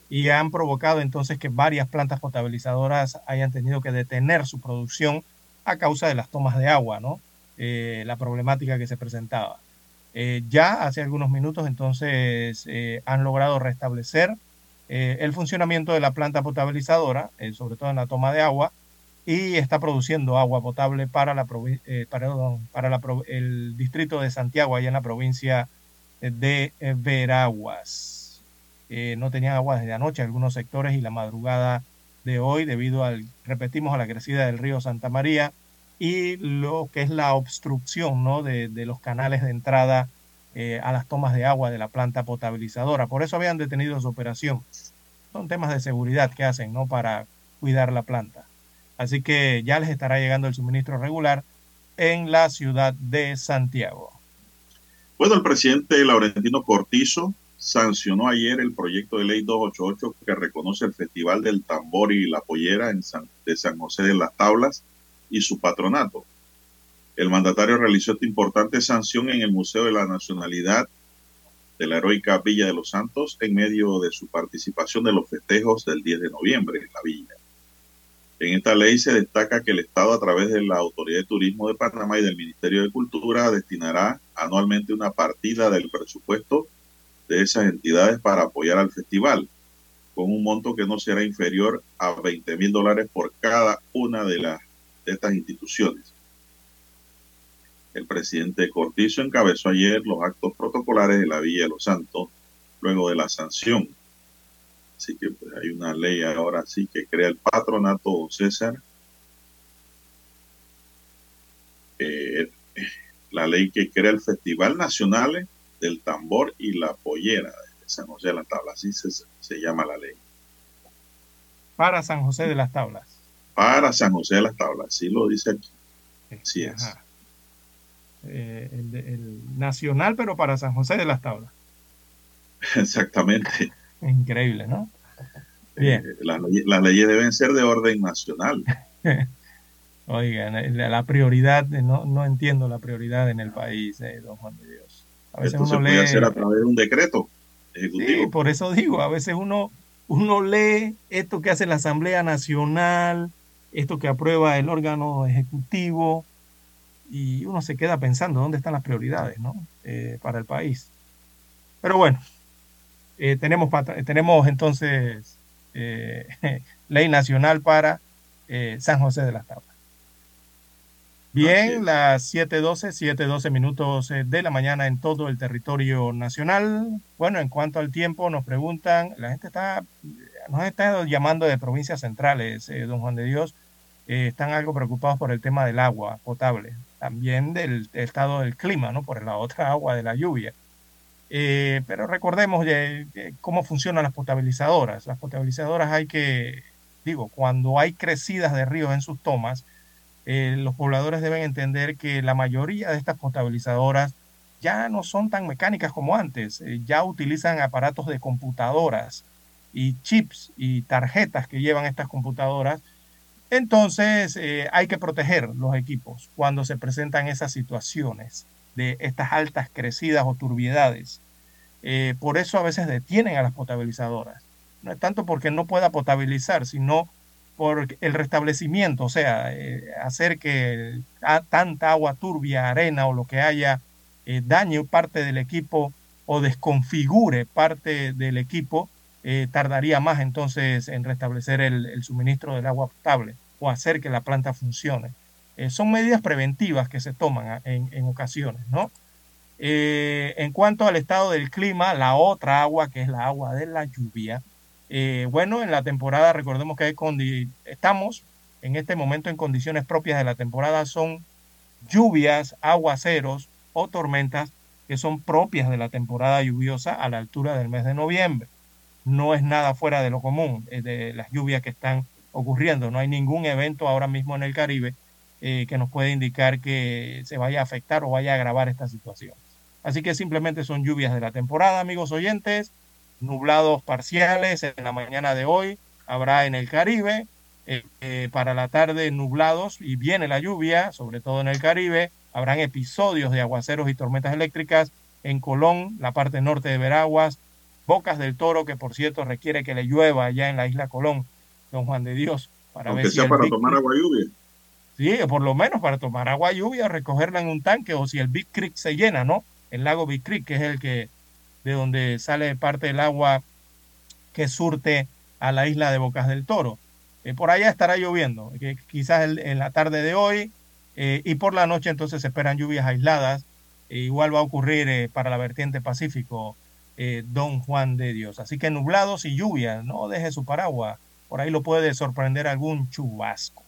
y han provocado entonces que varias plantas potabilizadoras hayan tenido que detener su producción a causa de las tomas de agua, ¿no? Eh, la problemática que se presentaba. Eh, ya hace algunos minutos entonces han logrado restablecer el funcionamiento de la planta potabilizadora, sobre todo en la toma de agua, y está produciendo agua potable para, la, eh, para la, el distrito de Santiago, allá en la provincia de Veraguas. Eh, no tenían agua desde anoche en algunos sectores y la madrugada de hoy debido al, repetimos, a la crecida del río Santa María y lo que es la obstrucción ¿no? de, los canales de entrada eh, a las tomas de agua de la planta potabilizadora. Por eso habían detenido su operación. Son temas de seguridad que hacen ¿no? para cuidar la planta. Así que ya les estará llegando el suministro regular en la ciudad de Santiago. Bueno, el presidente Laurentino Cortizo sancionó ayer el proyecto de ley 288 que reconoce el Festival del Tambor y la Pollera en de San José de las Tablas y su patronato. El mandatario realizó esta importante sanción en el Museo de la Nacionalidad de la heroica Villa de los Santos en medio de su participación de los festejos del 10 de noviembre en la villa. En esta ley se destaca que el Estado, a través de la Autoridad de Turismo de Panamá y del Ministerio de Cultura, destinará anualmente una partida del presupuesto de esas entidades para apoyar al festival, con un monto que no será inferior a 20 mil dólares por cada una de, las, de estas instituciones. El presidente Cortizo encabezó ayer los actos protocolares de la Villa de los Santos luego de la sanción Así que pues, hay una ley ahora sí que crea el patronato César. Eh, la ley que crea el Festival Nacional del Tambor y la Pollera de San José de las Tablas. Así se, llama la ley. Para San José de las Tablas. Para San José de las Tablas, así lo dice aquí. Así es. Eh, el, nacional, pero para San José de las Tablas. Exactamente. Increíble, ¿no? Bien. Eh, las, leyes deben ser de orden nacional. Oigan, la, prioridad, no, no, entiendo la prioridad en el país, eh, don Juan de Dios. A veces Esto uno se puede hacer a través de un decreto ejecutivo. Sí, por eso digo, a veces uno, uno lee esto que hace la Asamblea Nacional, esto que aprueba el órgano ejecutivo, y uno se queda pensando dónde están las prioridades, ¿no? Eh, para el país. Pero bueno, eh, tenemos, tenemos entonces eh, ley nacional para eh, San José de las Tablas. Bien, las 7.12, 7.12 minutos de la mañana en todo el territorio nacional. Bueno, en cuanto al tiempo, nos preguntan, la gente está, nos está llamando de provincias centrales, don Juan de Dios, están algo preocupados por el tema del agua potable, también del, del estado del clima, ¿no? Por la otra agua de la lluvia. Eh, pero recordemos cómo funcionan las potabilizadoras. Las potabilizadoras hay que, digo, cuando hay crecidas de ríos en sus tomas, eh, los pobladores deben entender que la mayoría de estas potabilizadoras ya no son tan mecánicas como antes, eh, ya utilizan aparatos de computadoras y chips y tarjetas que llevan estas computadoras. Entonces hay que proteger los equipos cuando se presentan esas situaciones de estas altas crecidas o turbiedades. Eh, por eso a veces detienen a las potabilizadoras. No es tanto porque no pueda potabilizar, sino por el restablecimiento, o sea, eh, hacer que tanta agua turbia, arena o lo que haya eh, dañe parte del equipo o desconfigure parte del equipo, eh, tardaría más entonces en restablecer el, suministro del agua potable o hacer que la planta funcione. Eh, son medidas preventivas que se toman a- en, ocasiones, ¿no? En cuanto al estado del clima, la otra agua, que es la agua de la lluvia, eh, bueno, en la temporada, recordemos que estamos en este momento en condiciones propias de la temporada, son lluvias, aguaceros o tormentas que son propias de la temporada lluviosa a la altura del mes de noviembre. No es nada fuera de lo común eh, de las lluvias que están ocurriendo. No hay ningún evento ahora mismo en el Caribe eh, que nos pueda indicar que se vaya a afectar o vaya a agravar esta situación. Así que simplemente son lluvias de la temporada, amigos oyentes, nublados parciales en la mañana de hoy, habrá en el Caribe, eh, eh, para la tarde nublados y viene la lluvia, sobre todo en el Caribe, habrán episodios de aguaceros y tormentas eléctricas en Colón, la parte norte de Veraguas, Bocas del Toro, que por cierto requiere que le llueva allá en la isla Colón, don Juan de Dios, para Aunque ver si sea el para Big tomar Creek- agua lluvia. Sí, por lo menos para tomar agua lluvia, recogerla en un tanque o si el Big Creek se llena, ¿no? El lago Big Creek, que es el que de donde sale parte del agua que surte a la isla de Bocas del Toro. Eh, por allá estará lloviendo, que quizás en la tarde de hoy eh, y por la noche entonces se esperan lluvias aisladas. E igual va a ocurrir eh, para la vertiente Pacífico, eh, Don Juan de Dios. Así que nublados y lluvias, no deje su paraguas. Por ahí lo puede sorprender algún chubasco.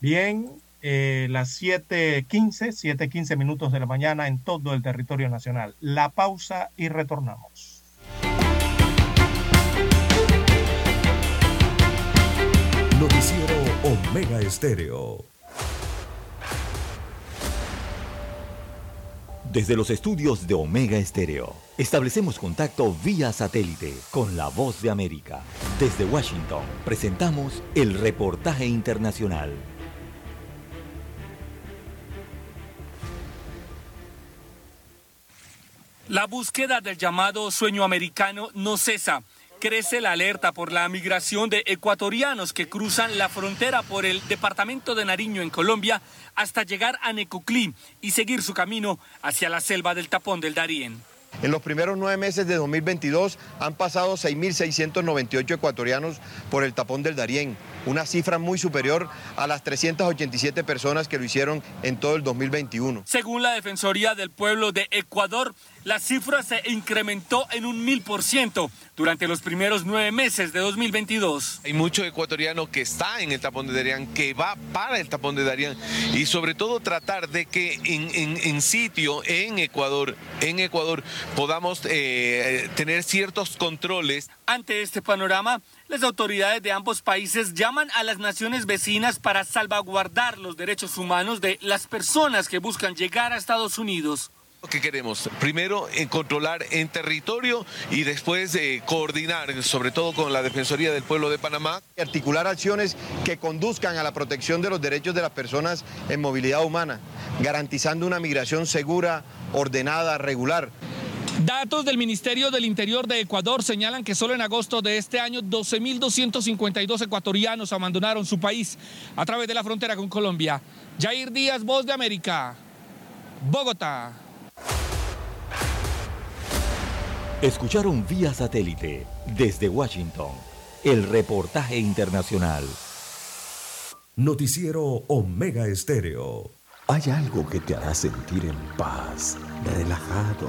Bien, eh, las 7:15, 7:15 minutos de la mañana en todo el territorio nacional. La pausa y retornamos. Noticiero Omega Estéreo. Desde los estudios de Omega Estéreo, establecemos contacto vía satélite con la voz de América. Desde Washington, presentamos el reportaje internacional. La búsqueda del llamado sueño americano no cesa. Crece la alerta por la migración de ecuatorianos que cruzan la frontera por el departamento de Nariño en Colombia hasta llegar a Necoclí y seguir su camino hacia la selva del tapón del Darién. En los primeros nueve meses de 2022 han pasado 6.698 ecuatorianos por el tapón del Darién, una cifra muy superior a las 387 personas que lo hicieron en todo el 2021. Según la Defensoría del Pueblo de Ecuador, la cifra se incrementó en un mil por ciento durante los primeros nueve meses de 2022. Hay mucho ecuatoriano que está en el tapón de Darién, que va para el tapón de Darién y sobre todo tratar de que en, en- en sitio, en Ecuador, en Ecuador, podamos eh, tener ciertos controles. Ante este panorama, las autoridades de ambos países llaman a las naciones vecinas para salvaguardar los derechos humanos de las personas que buscan llegar a Estados Unidos. Lo que queremos, primero en controlar en territorio y después eh, coordinar, sobre todo con la Defensoría del Pueblo de Panamá. Y articular acciones que conduzcan a la protección de los derechos de las personas en movilidad humana, garantizando una migración segura, ordenada, regular. Datos del Ministerio del Interior de Ecuador señalan que solo en agosto de este año 12.252 ecuatorianos abandonaron su país a través de la frontera con Colombia. Jair Díaz, Voz de América, Bogotá. Escucharon vía satélite desde Washington el reportaje internacional. Noticiero Omega Estéreo. Hay algo que te hará sentir en paz, relajado,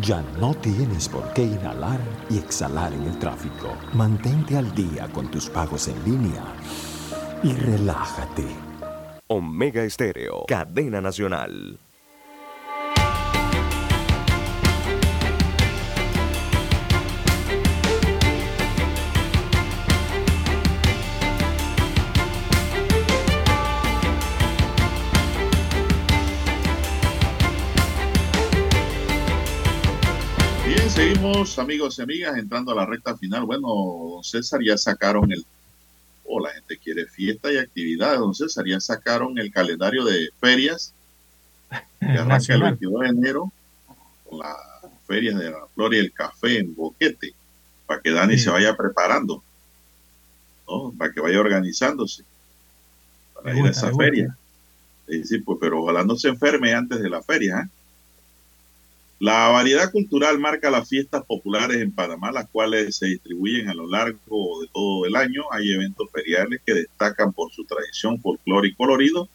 Ya no tienes por qué inhalar y exhalar en el tráfico. Mantente al día con tus pagos en línea y relájate. Omega Estéreo, cadena nacional. Seguimos, amigos y amigas, entrando a la recta final. Bueno, don César, ya sacaron el... O la gente quiere fiesta y actividades, don César, ya sacaron el calendario de ferias que arranca el Nacional. 22 de enero con las ferias de la flor y el café en Boquete, para que Dani Sí. se vaya preparando, ¿no? Para que vaya organizándose para Me ir a esa feria. Sí, pues, pero ojalá no se enferme antes de la feria. ¿eh? La variedad cultural marca las fiestas populares en Panamá, las cuales se distribuyen a lo largo de todo el año. Hay eventos feriales que destacan por su tradición, folclore y colorido.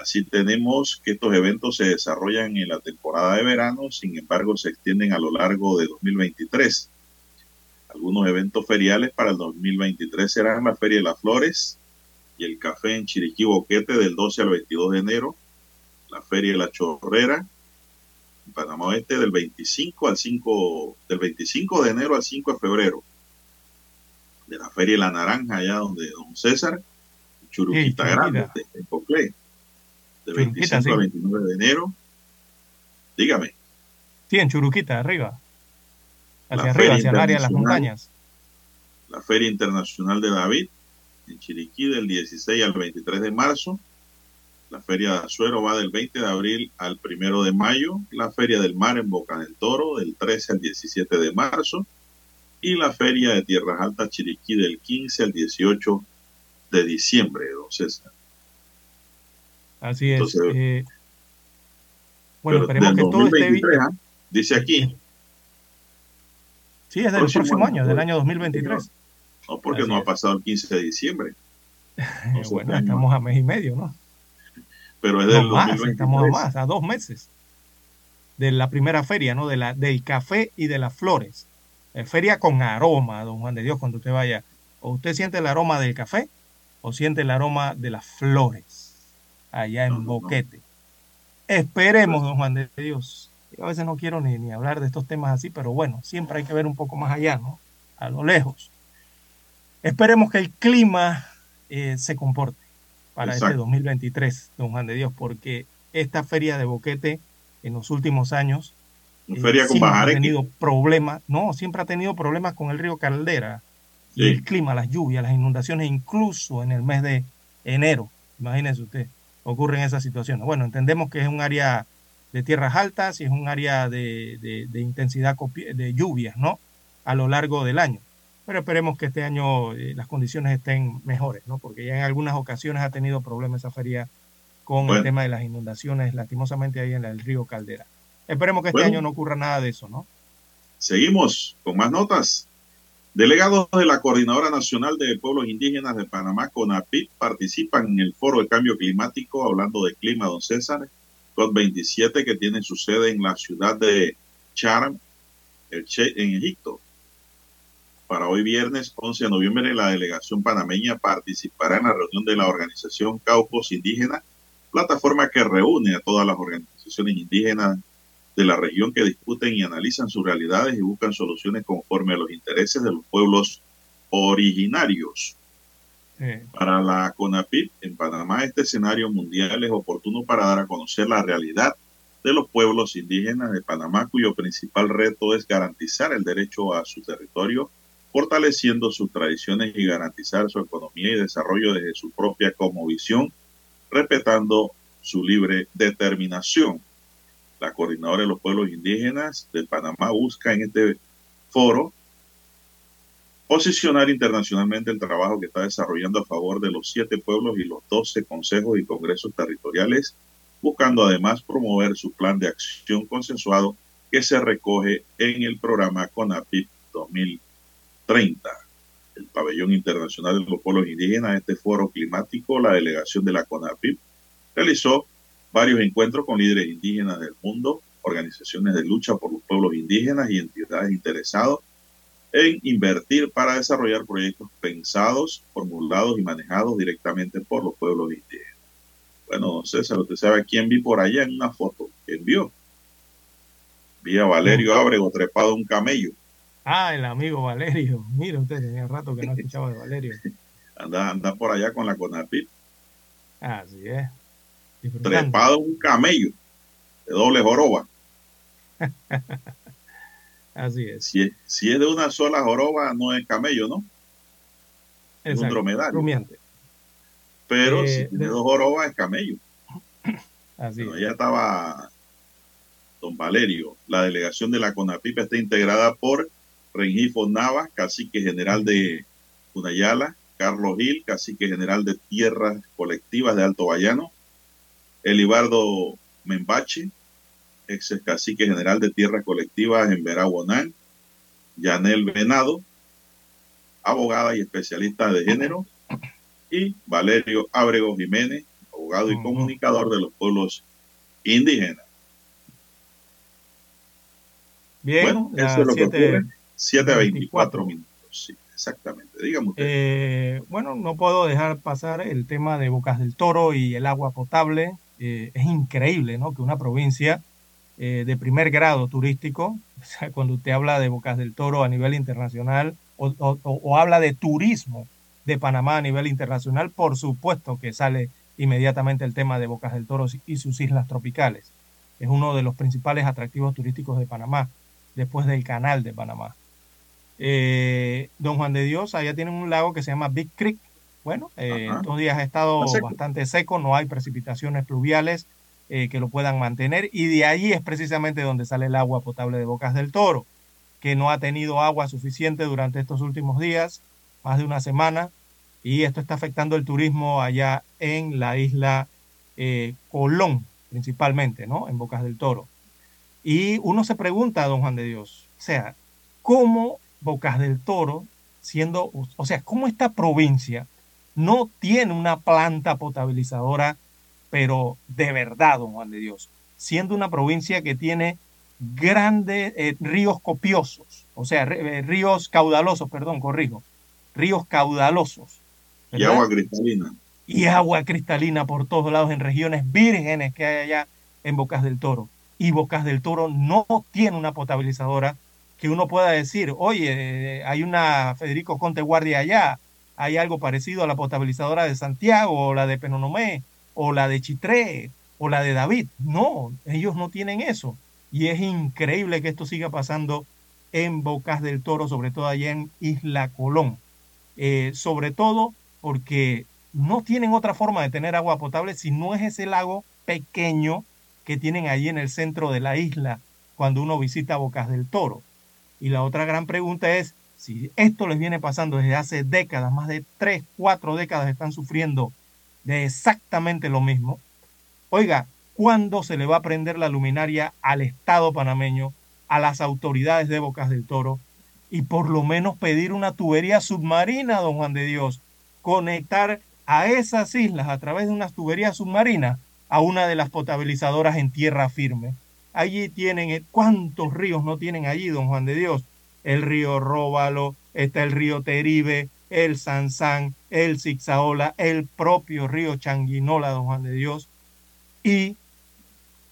Así tenemos que estos eventos se desarrollan en la temporada de verano, sin embargo se extienden a lo largo de 2023. Algunos eventos feriales para el 2023 serán la Feria de las Flores y el Café en Chiriquí Boquete del 12 al 22 de enero, la Feria de la Chorrera en Panamá Oeste del 25 al 5 del 25 de enero al 5 de febrero. De la Feria la Naranja allá donde Don César, Churuquita Sí, Grande, en Coclé, de Churuquita, 25 sí. al 29 de enero. Dígame. Sí, en Churuquita, arriba. Hacia La arriba, hacia el área de las montañas. la Feria Internacional de David en Chiriquí del 16 al 23 de marzo. La Feria de Azuero va del 20 de abril al 1 de mayo. La Feria del Mar en Boca del Toro del 13 al 17 de marzo. Y la Feria de Tierras Altas Chiriquí del 15 al 18 de diciembre, don César. Así es. Entonces, eh, bueno, Pero esperemos que todo esté. 2023, ¿ah? Dice aquí. Sí, es del Próximo próximo año, año, del pues. año 2023. No, porque Así no ha pasado el 15 de diciembre. No bueno, estamos a mes y medio, ¿no? Pero es No del más, 2023. estamos a más, a dos meses de la primera feria, ¿no? De la, del café y de las flores. Eh, feria con aroma, don Juan de Dios, cuando usted vaya. O usted siente el aroma del café o siente el aroma de las flores allá en Boquete. Esperemos, don Juan de Dios. Yo a veces no quiero ni, ni hablar de estos temas así, pero bueno, siempre hay que ver un poco más allá, ¿no? A lo lejos. Esperemos que el clima eh, se comporte para este Exacto. 2023, don Juan de Dios, porque esta feria de Boquete en los últimos años eh, feria con siempre ha tenido problemas, no, siempre ha tenido problemas con el río Caldera y el clima, las lluvias, las inundaciones, incluso en el mes de enero. Imagínese usted, ocurren esas situaciones. Bueno, entendemos que es un área de tierras altas y es un área de, de- de intensidad de lluvias, ¿no? A lo largo del año. Pero esperemos que este año eh, las condiciones estén mejores, ¿no? Porque ya en algunas ocasiones ha tenido problemas esa feria con el tema de las inundaciones, lastimosamente ahí en el río Caldera. Esperemos que este Bueno. año no ocurra nada de eso, ¿no? Seguimos con más notas. Delegados de la Coordinadora Nacional de Pueblos Indígenas de Panamá, CONAPIP, participan en el Foro de Cambio Climático, hablando de clima, don César, COP27, que tiene su sede en la ciudad de Charm, en Egipto. Para hoy viernes 11 de noviembre, la delegación panameña participará en la reunión de la organización Caucos Indígena, plataforma que reúne a todas las organizaciones indígenas de la región que discuten y analizan sus realidades y buscan soluciones conforme a los intereses de los pueblos originarios. Eh, Para la CONAPIP en Panamá, este escenario mundial es oportuno para dar a conocer la realidad de los pueblos indígenas de Panamá, cuyo principal reto es garantizar el derecho a su territorio, fortaleciendo sus tradiciones y garantizar su economía y desarrollo desde su propia cosmovisión, respetando su libre determinación. La coordinadora de los pueblos indígenas de Panamá busca en este foro posicionar internacionalmente el trabajo que está desarrollando a favor de los siete pueblos y los doce consejos y congresos territoriales, buscando además promover su plan de acción consensuado que se recoge en el programa CONAPIP 2030. El pabellón internacional de los pueblos indígenas, este foro climático, la delegación de la CONAPIP, realizó varios encuentros con líderes indígenas del mundo, organizaciones de lucha por los pueblos indígenas y entidades interesadas en invertir para desarrollar proyectos pensados, formulados y manejados directamente por los pueblos indígenas. Bueno, don César, usted sabe quién vi por allá en una foto. ¿Quién vio? Vi a Valerio Ábrego trepado a un camello. Ah, el amigo Valerio. Mira usted, tenía rato que no escuchaba de Valerio. Anda, anda por allá con la CONAPIP, Así es. Trepado un camello de doble joroba. Así es. Si, es- si es de una sola joroba, no es camello, ¿no? Es un dromedario. rumiante. Pero Eh, si tiene de- dos jorobas, es camello. Así Bueno, es. ya estaba don Valerio. La delegación de la CONAPIP está integrada por Rengifo Navas, cacique general de Cunayala, Carlos Gil, cacique general de Tierras Colectivas de Alto Bayano, Elibardo Membache, ex cacique general de Tierras Colectivas en Veraguanán, Yanel Venado, abogada y especialista de género, y Valerio Ábrego Jiménez, abogado y comunicador de los pueblos indígenas. Bien, bueno, eso es lo que siete- ocurre. 7.24 minutos, sí, exactamente. Dígame usted. Eh, bueno, no puedo dejar pasar el tema de Bocas del Toro y el agua potable. Eh, es increíble, ¿no? Que una provincia eh, de primer grado turístico, o sea, cuando usted habla de Bocas del Toro a nivel internacional o, o- o- o habla de turismo de Panamá a nivel internacional, por supuesto que sale inmediatamente el tema de Bocas del Toro y sus islas tropicales. Es uno de los principales atractivos turísticos de Panamá, después del canal de Panamá. Eh, Don Juan de Dios, allá tienen un lago que se llama Big Creek. Bueno, eh, estos días ha estado seco. bastante seco, no hay precipitaciones pluviales eh, que lo puedan mantener y de allí es precisamente donde sale el agua potable de Bocas del Toro, que no ha tenido agua suficiente durante estos últimos días, más de una semana, y esto está afectando el turismo allá en la isla eh, Colón, principalmente, ¿no? En Bocas del Toro. Y uno se pregunta, don Juan de Dios, o sea, ¿cómo Bocas del Toro, siendo, o sea, cómo esta provincia no tiene una planta potabilizadora, pero de verdad, don Juan de Dios, siendo una provincia que tiene grandes eh, ríos copiosos, o sea, eh, ríos caudalosos, perdón, corrijo, ríos caudalosos. Y agua cristalina. y agua cristalina por todos lados en regiones vírgenes que hay allá en Bocas del Toro. Y Bocas del Toro no tiene una potabilizadora que uno pueda decir, oye, hay una Federico Conte Guardia allá, hay algo parecido a la potabilizadora de Santiago, o la de Penonomé, o la de Chitré, o la de David. No, ellos no tienen eso. Y es increíble que esto siga pasando en Bocas del Toro, sobre todo allá en Isla Colón. Eh, sobre todo porque no tienen otra forma de tener agua potable si no es ese lago pequeño que tienen allí en el centro de la isla cuando uno visita Bocas del Toro. Y la otra gran pregunta es, si esto les viene pasando desde hace décadas, más de tres, cuatro décadas están sufriendo de exactamente lo mismo, oiga, ¿cuándo se le va a prender la luminaria al Estado panameño, a las autoridades de Bocas del Toro, y por lo menos pedir una tubería submarina, don Juan de Dios, conectar a esas islas a través de unas tuberías submarinas a una de las potabilizadoras en tierra firme. Allí tienen, eh, ¿cuántos ríos no tienen allí, don Juan de Dios? El río Róbalo, está el río Teribe, el Sansán, el Zigzaola, el propio río Changuinola, don Juan de Dios. Y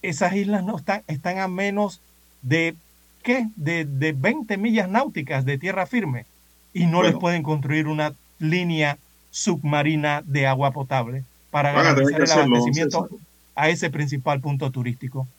esas islas no están, están a menos de, ¿qué? De, de 20 millas náuticas de tierra firme. Y no les pueden construir una línea submarina de agua potable para garantizar el hacerlo, abastecimiento César. a ese principal punto turístico.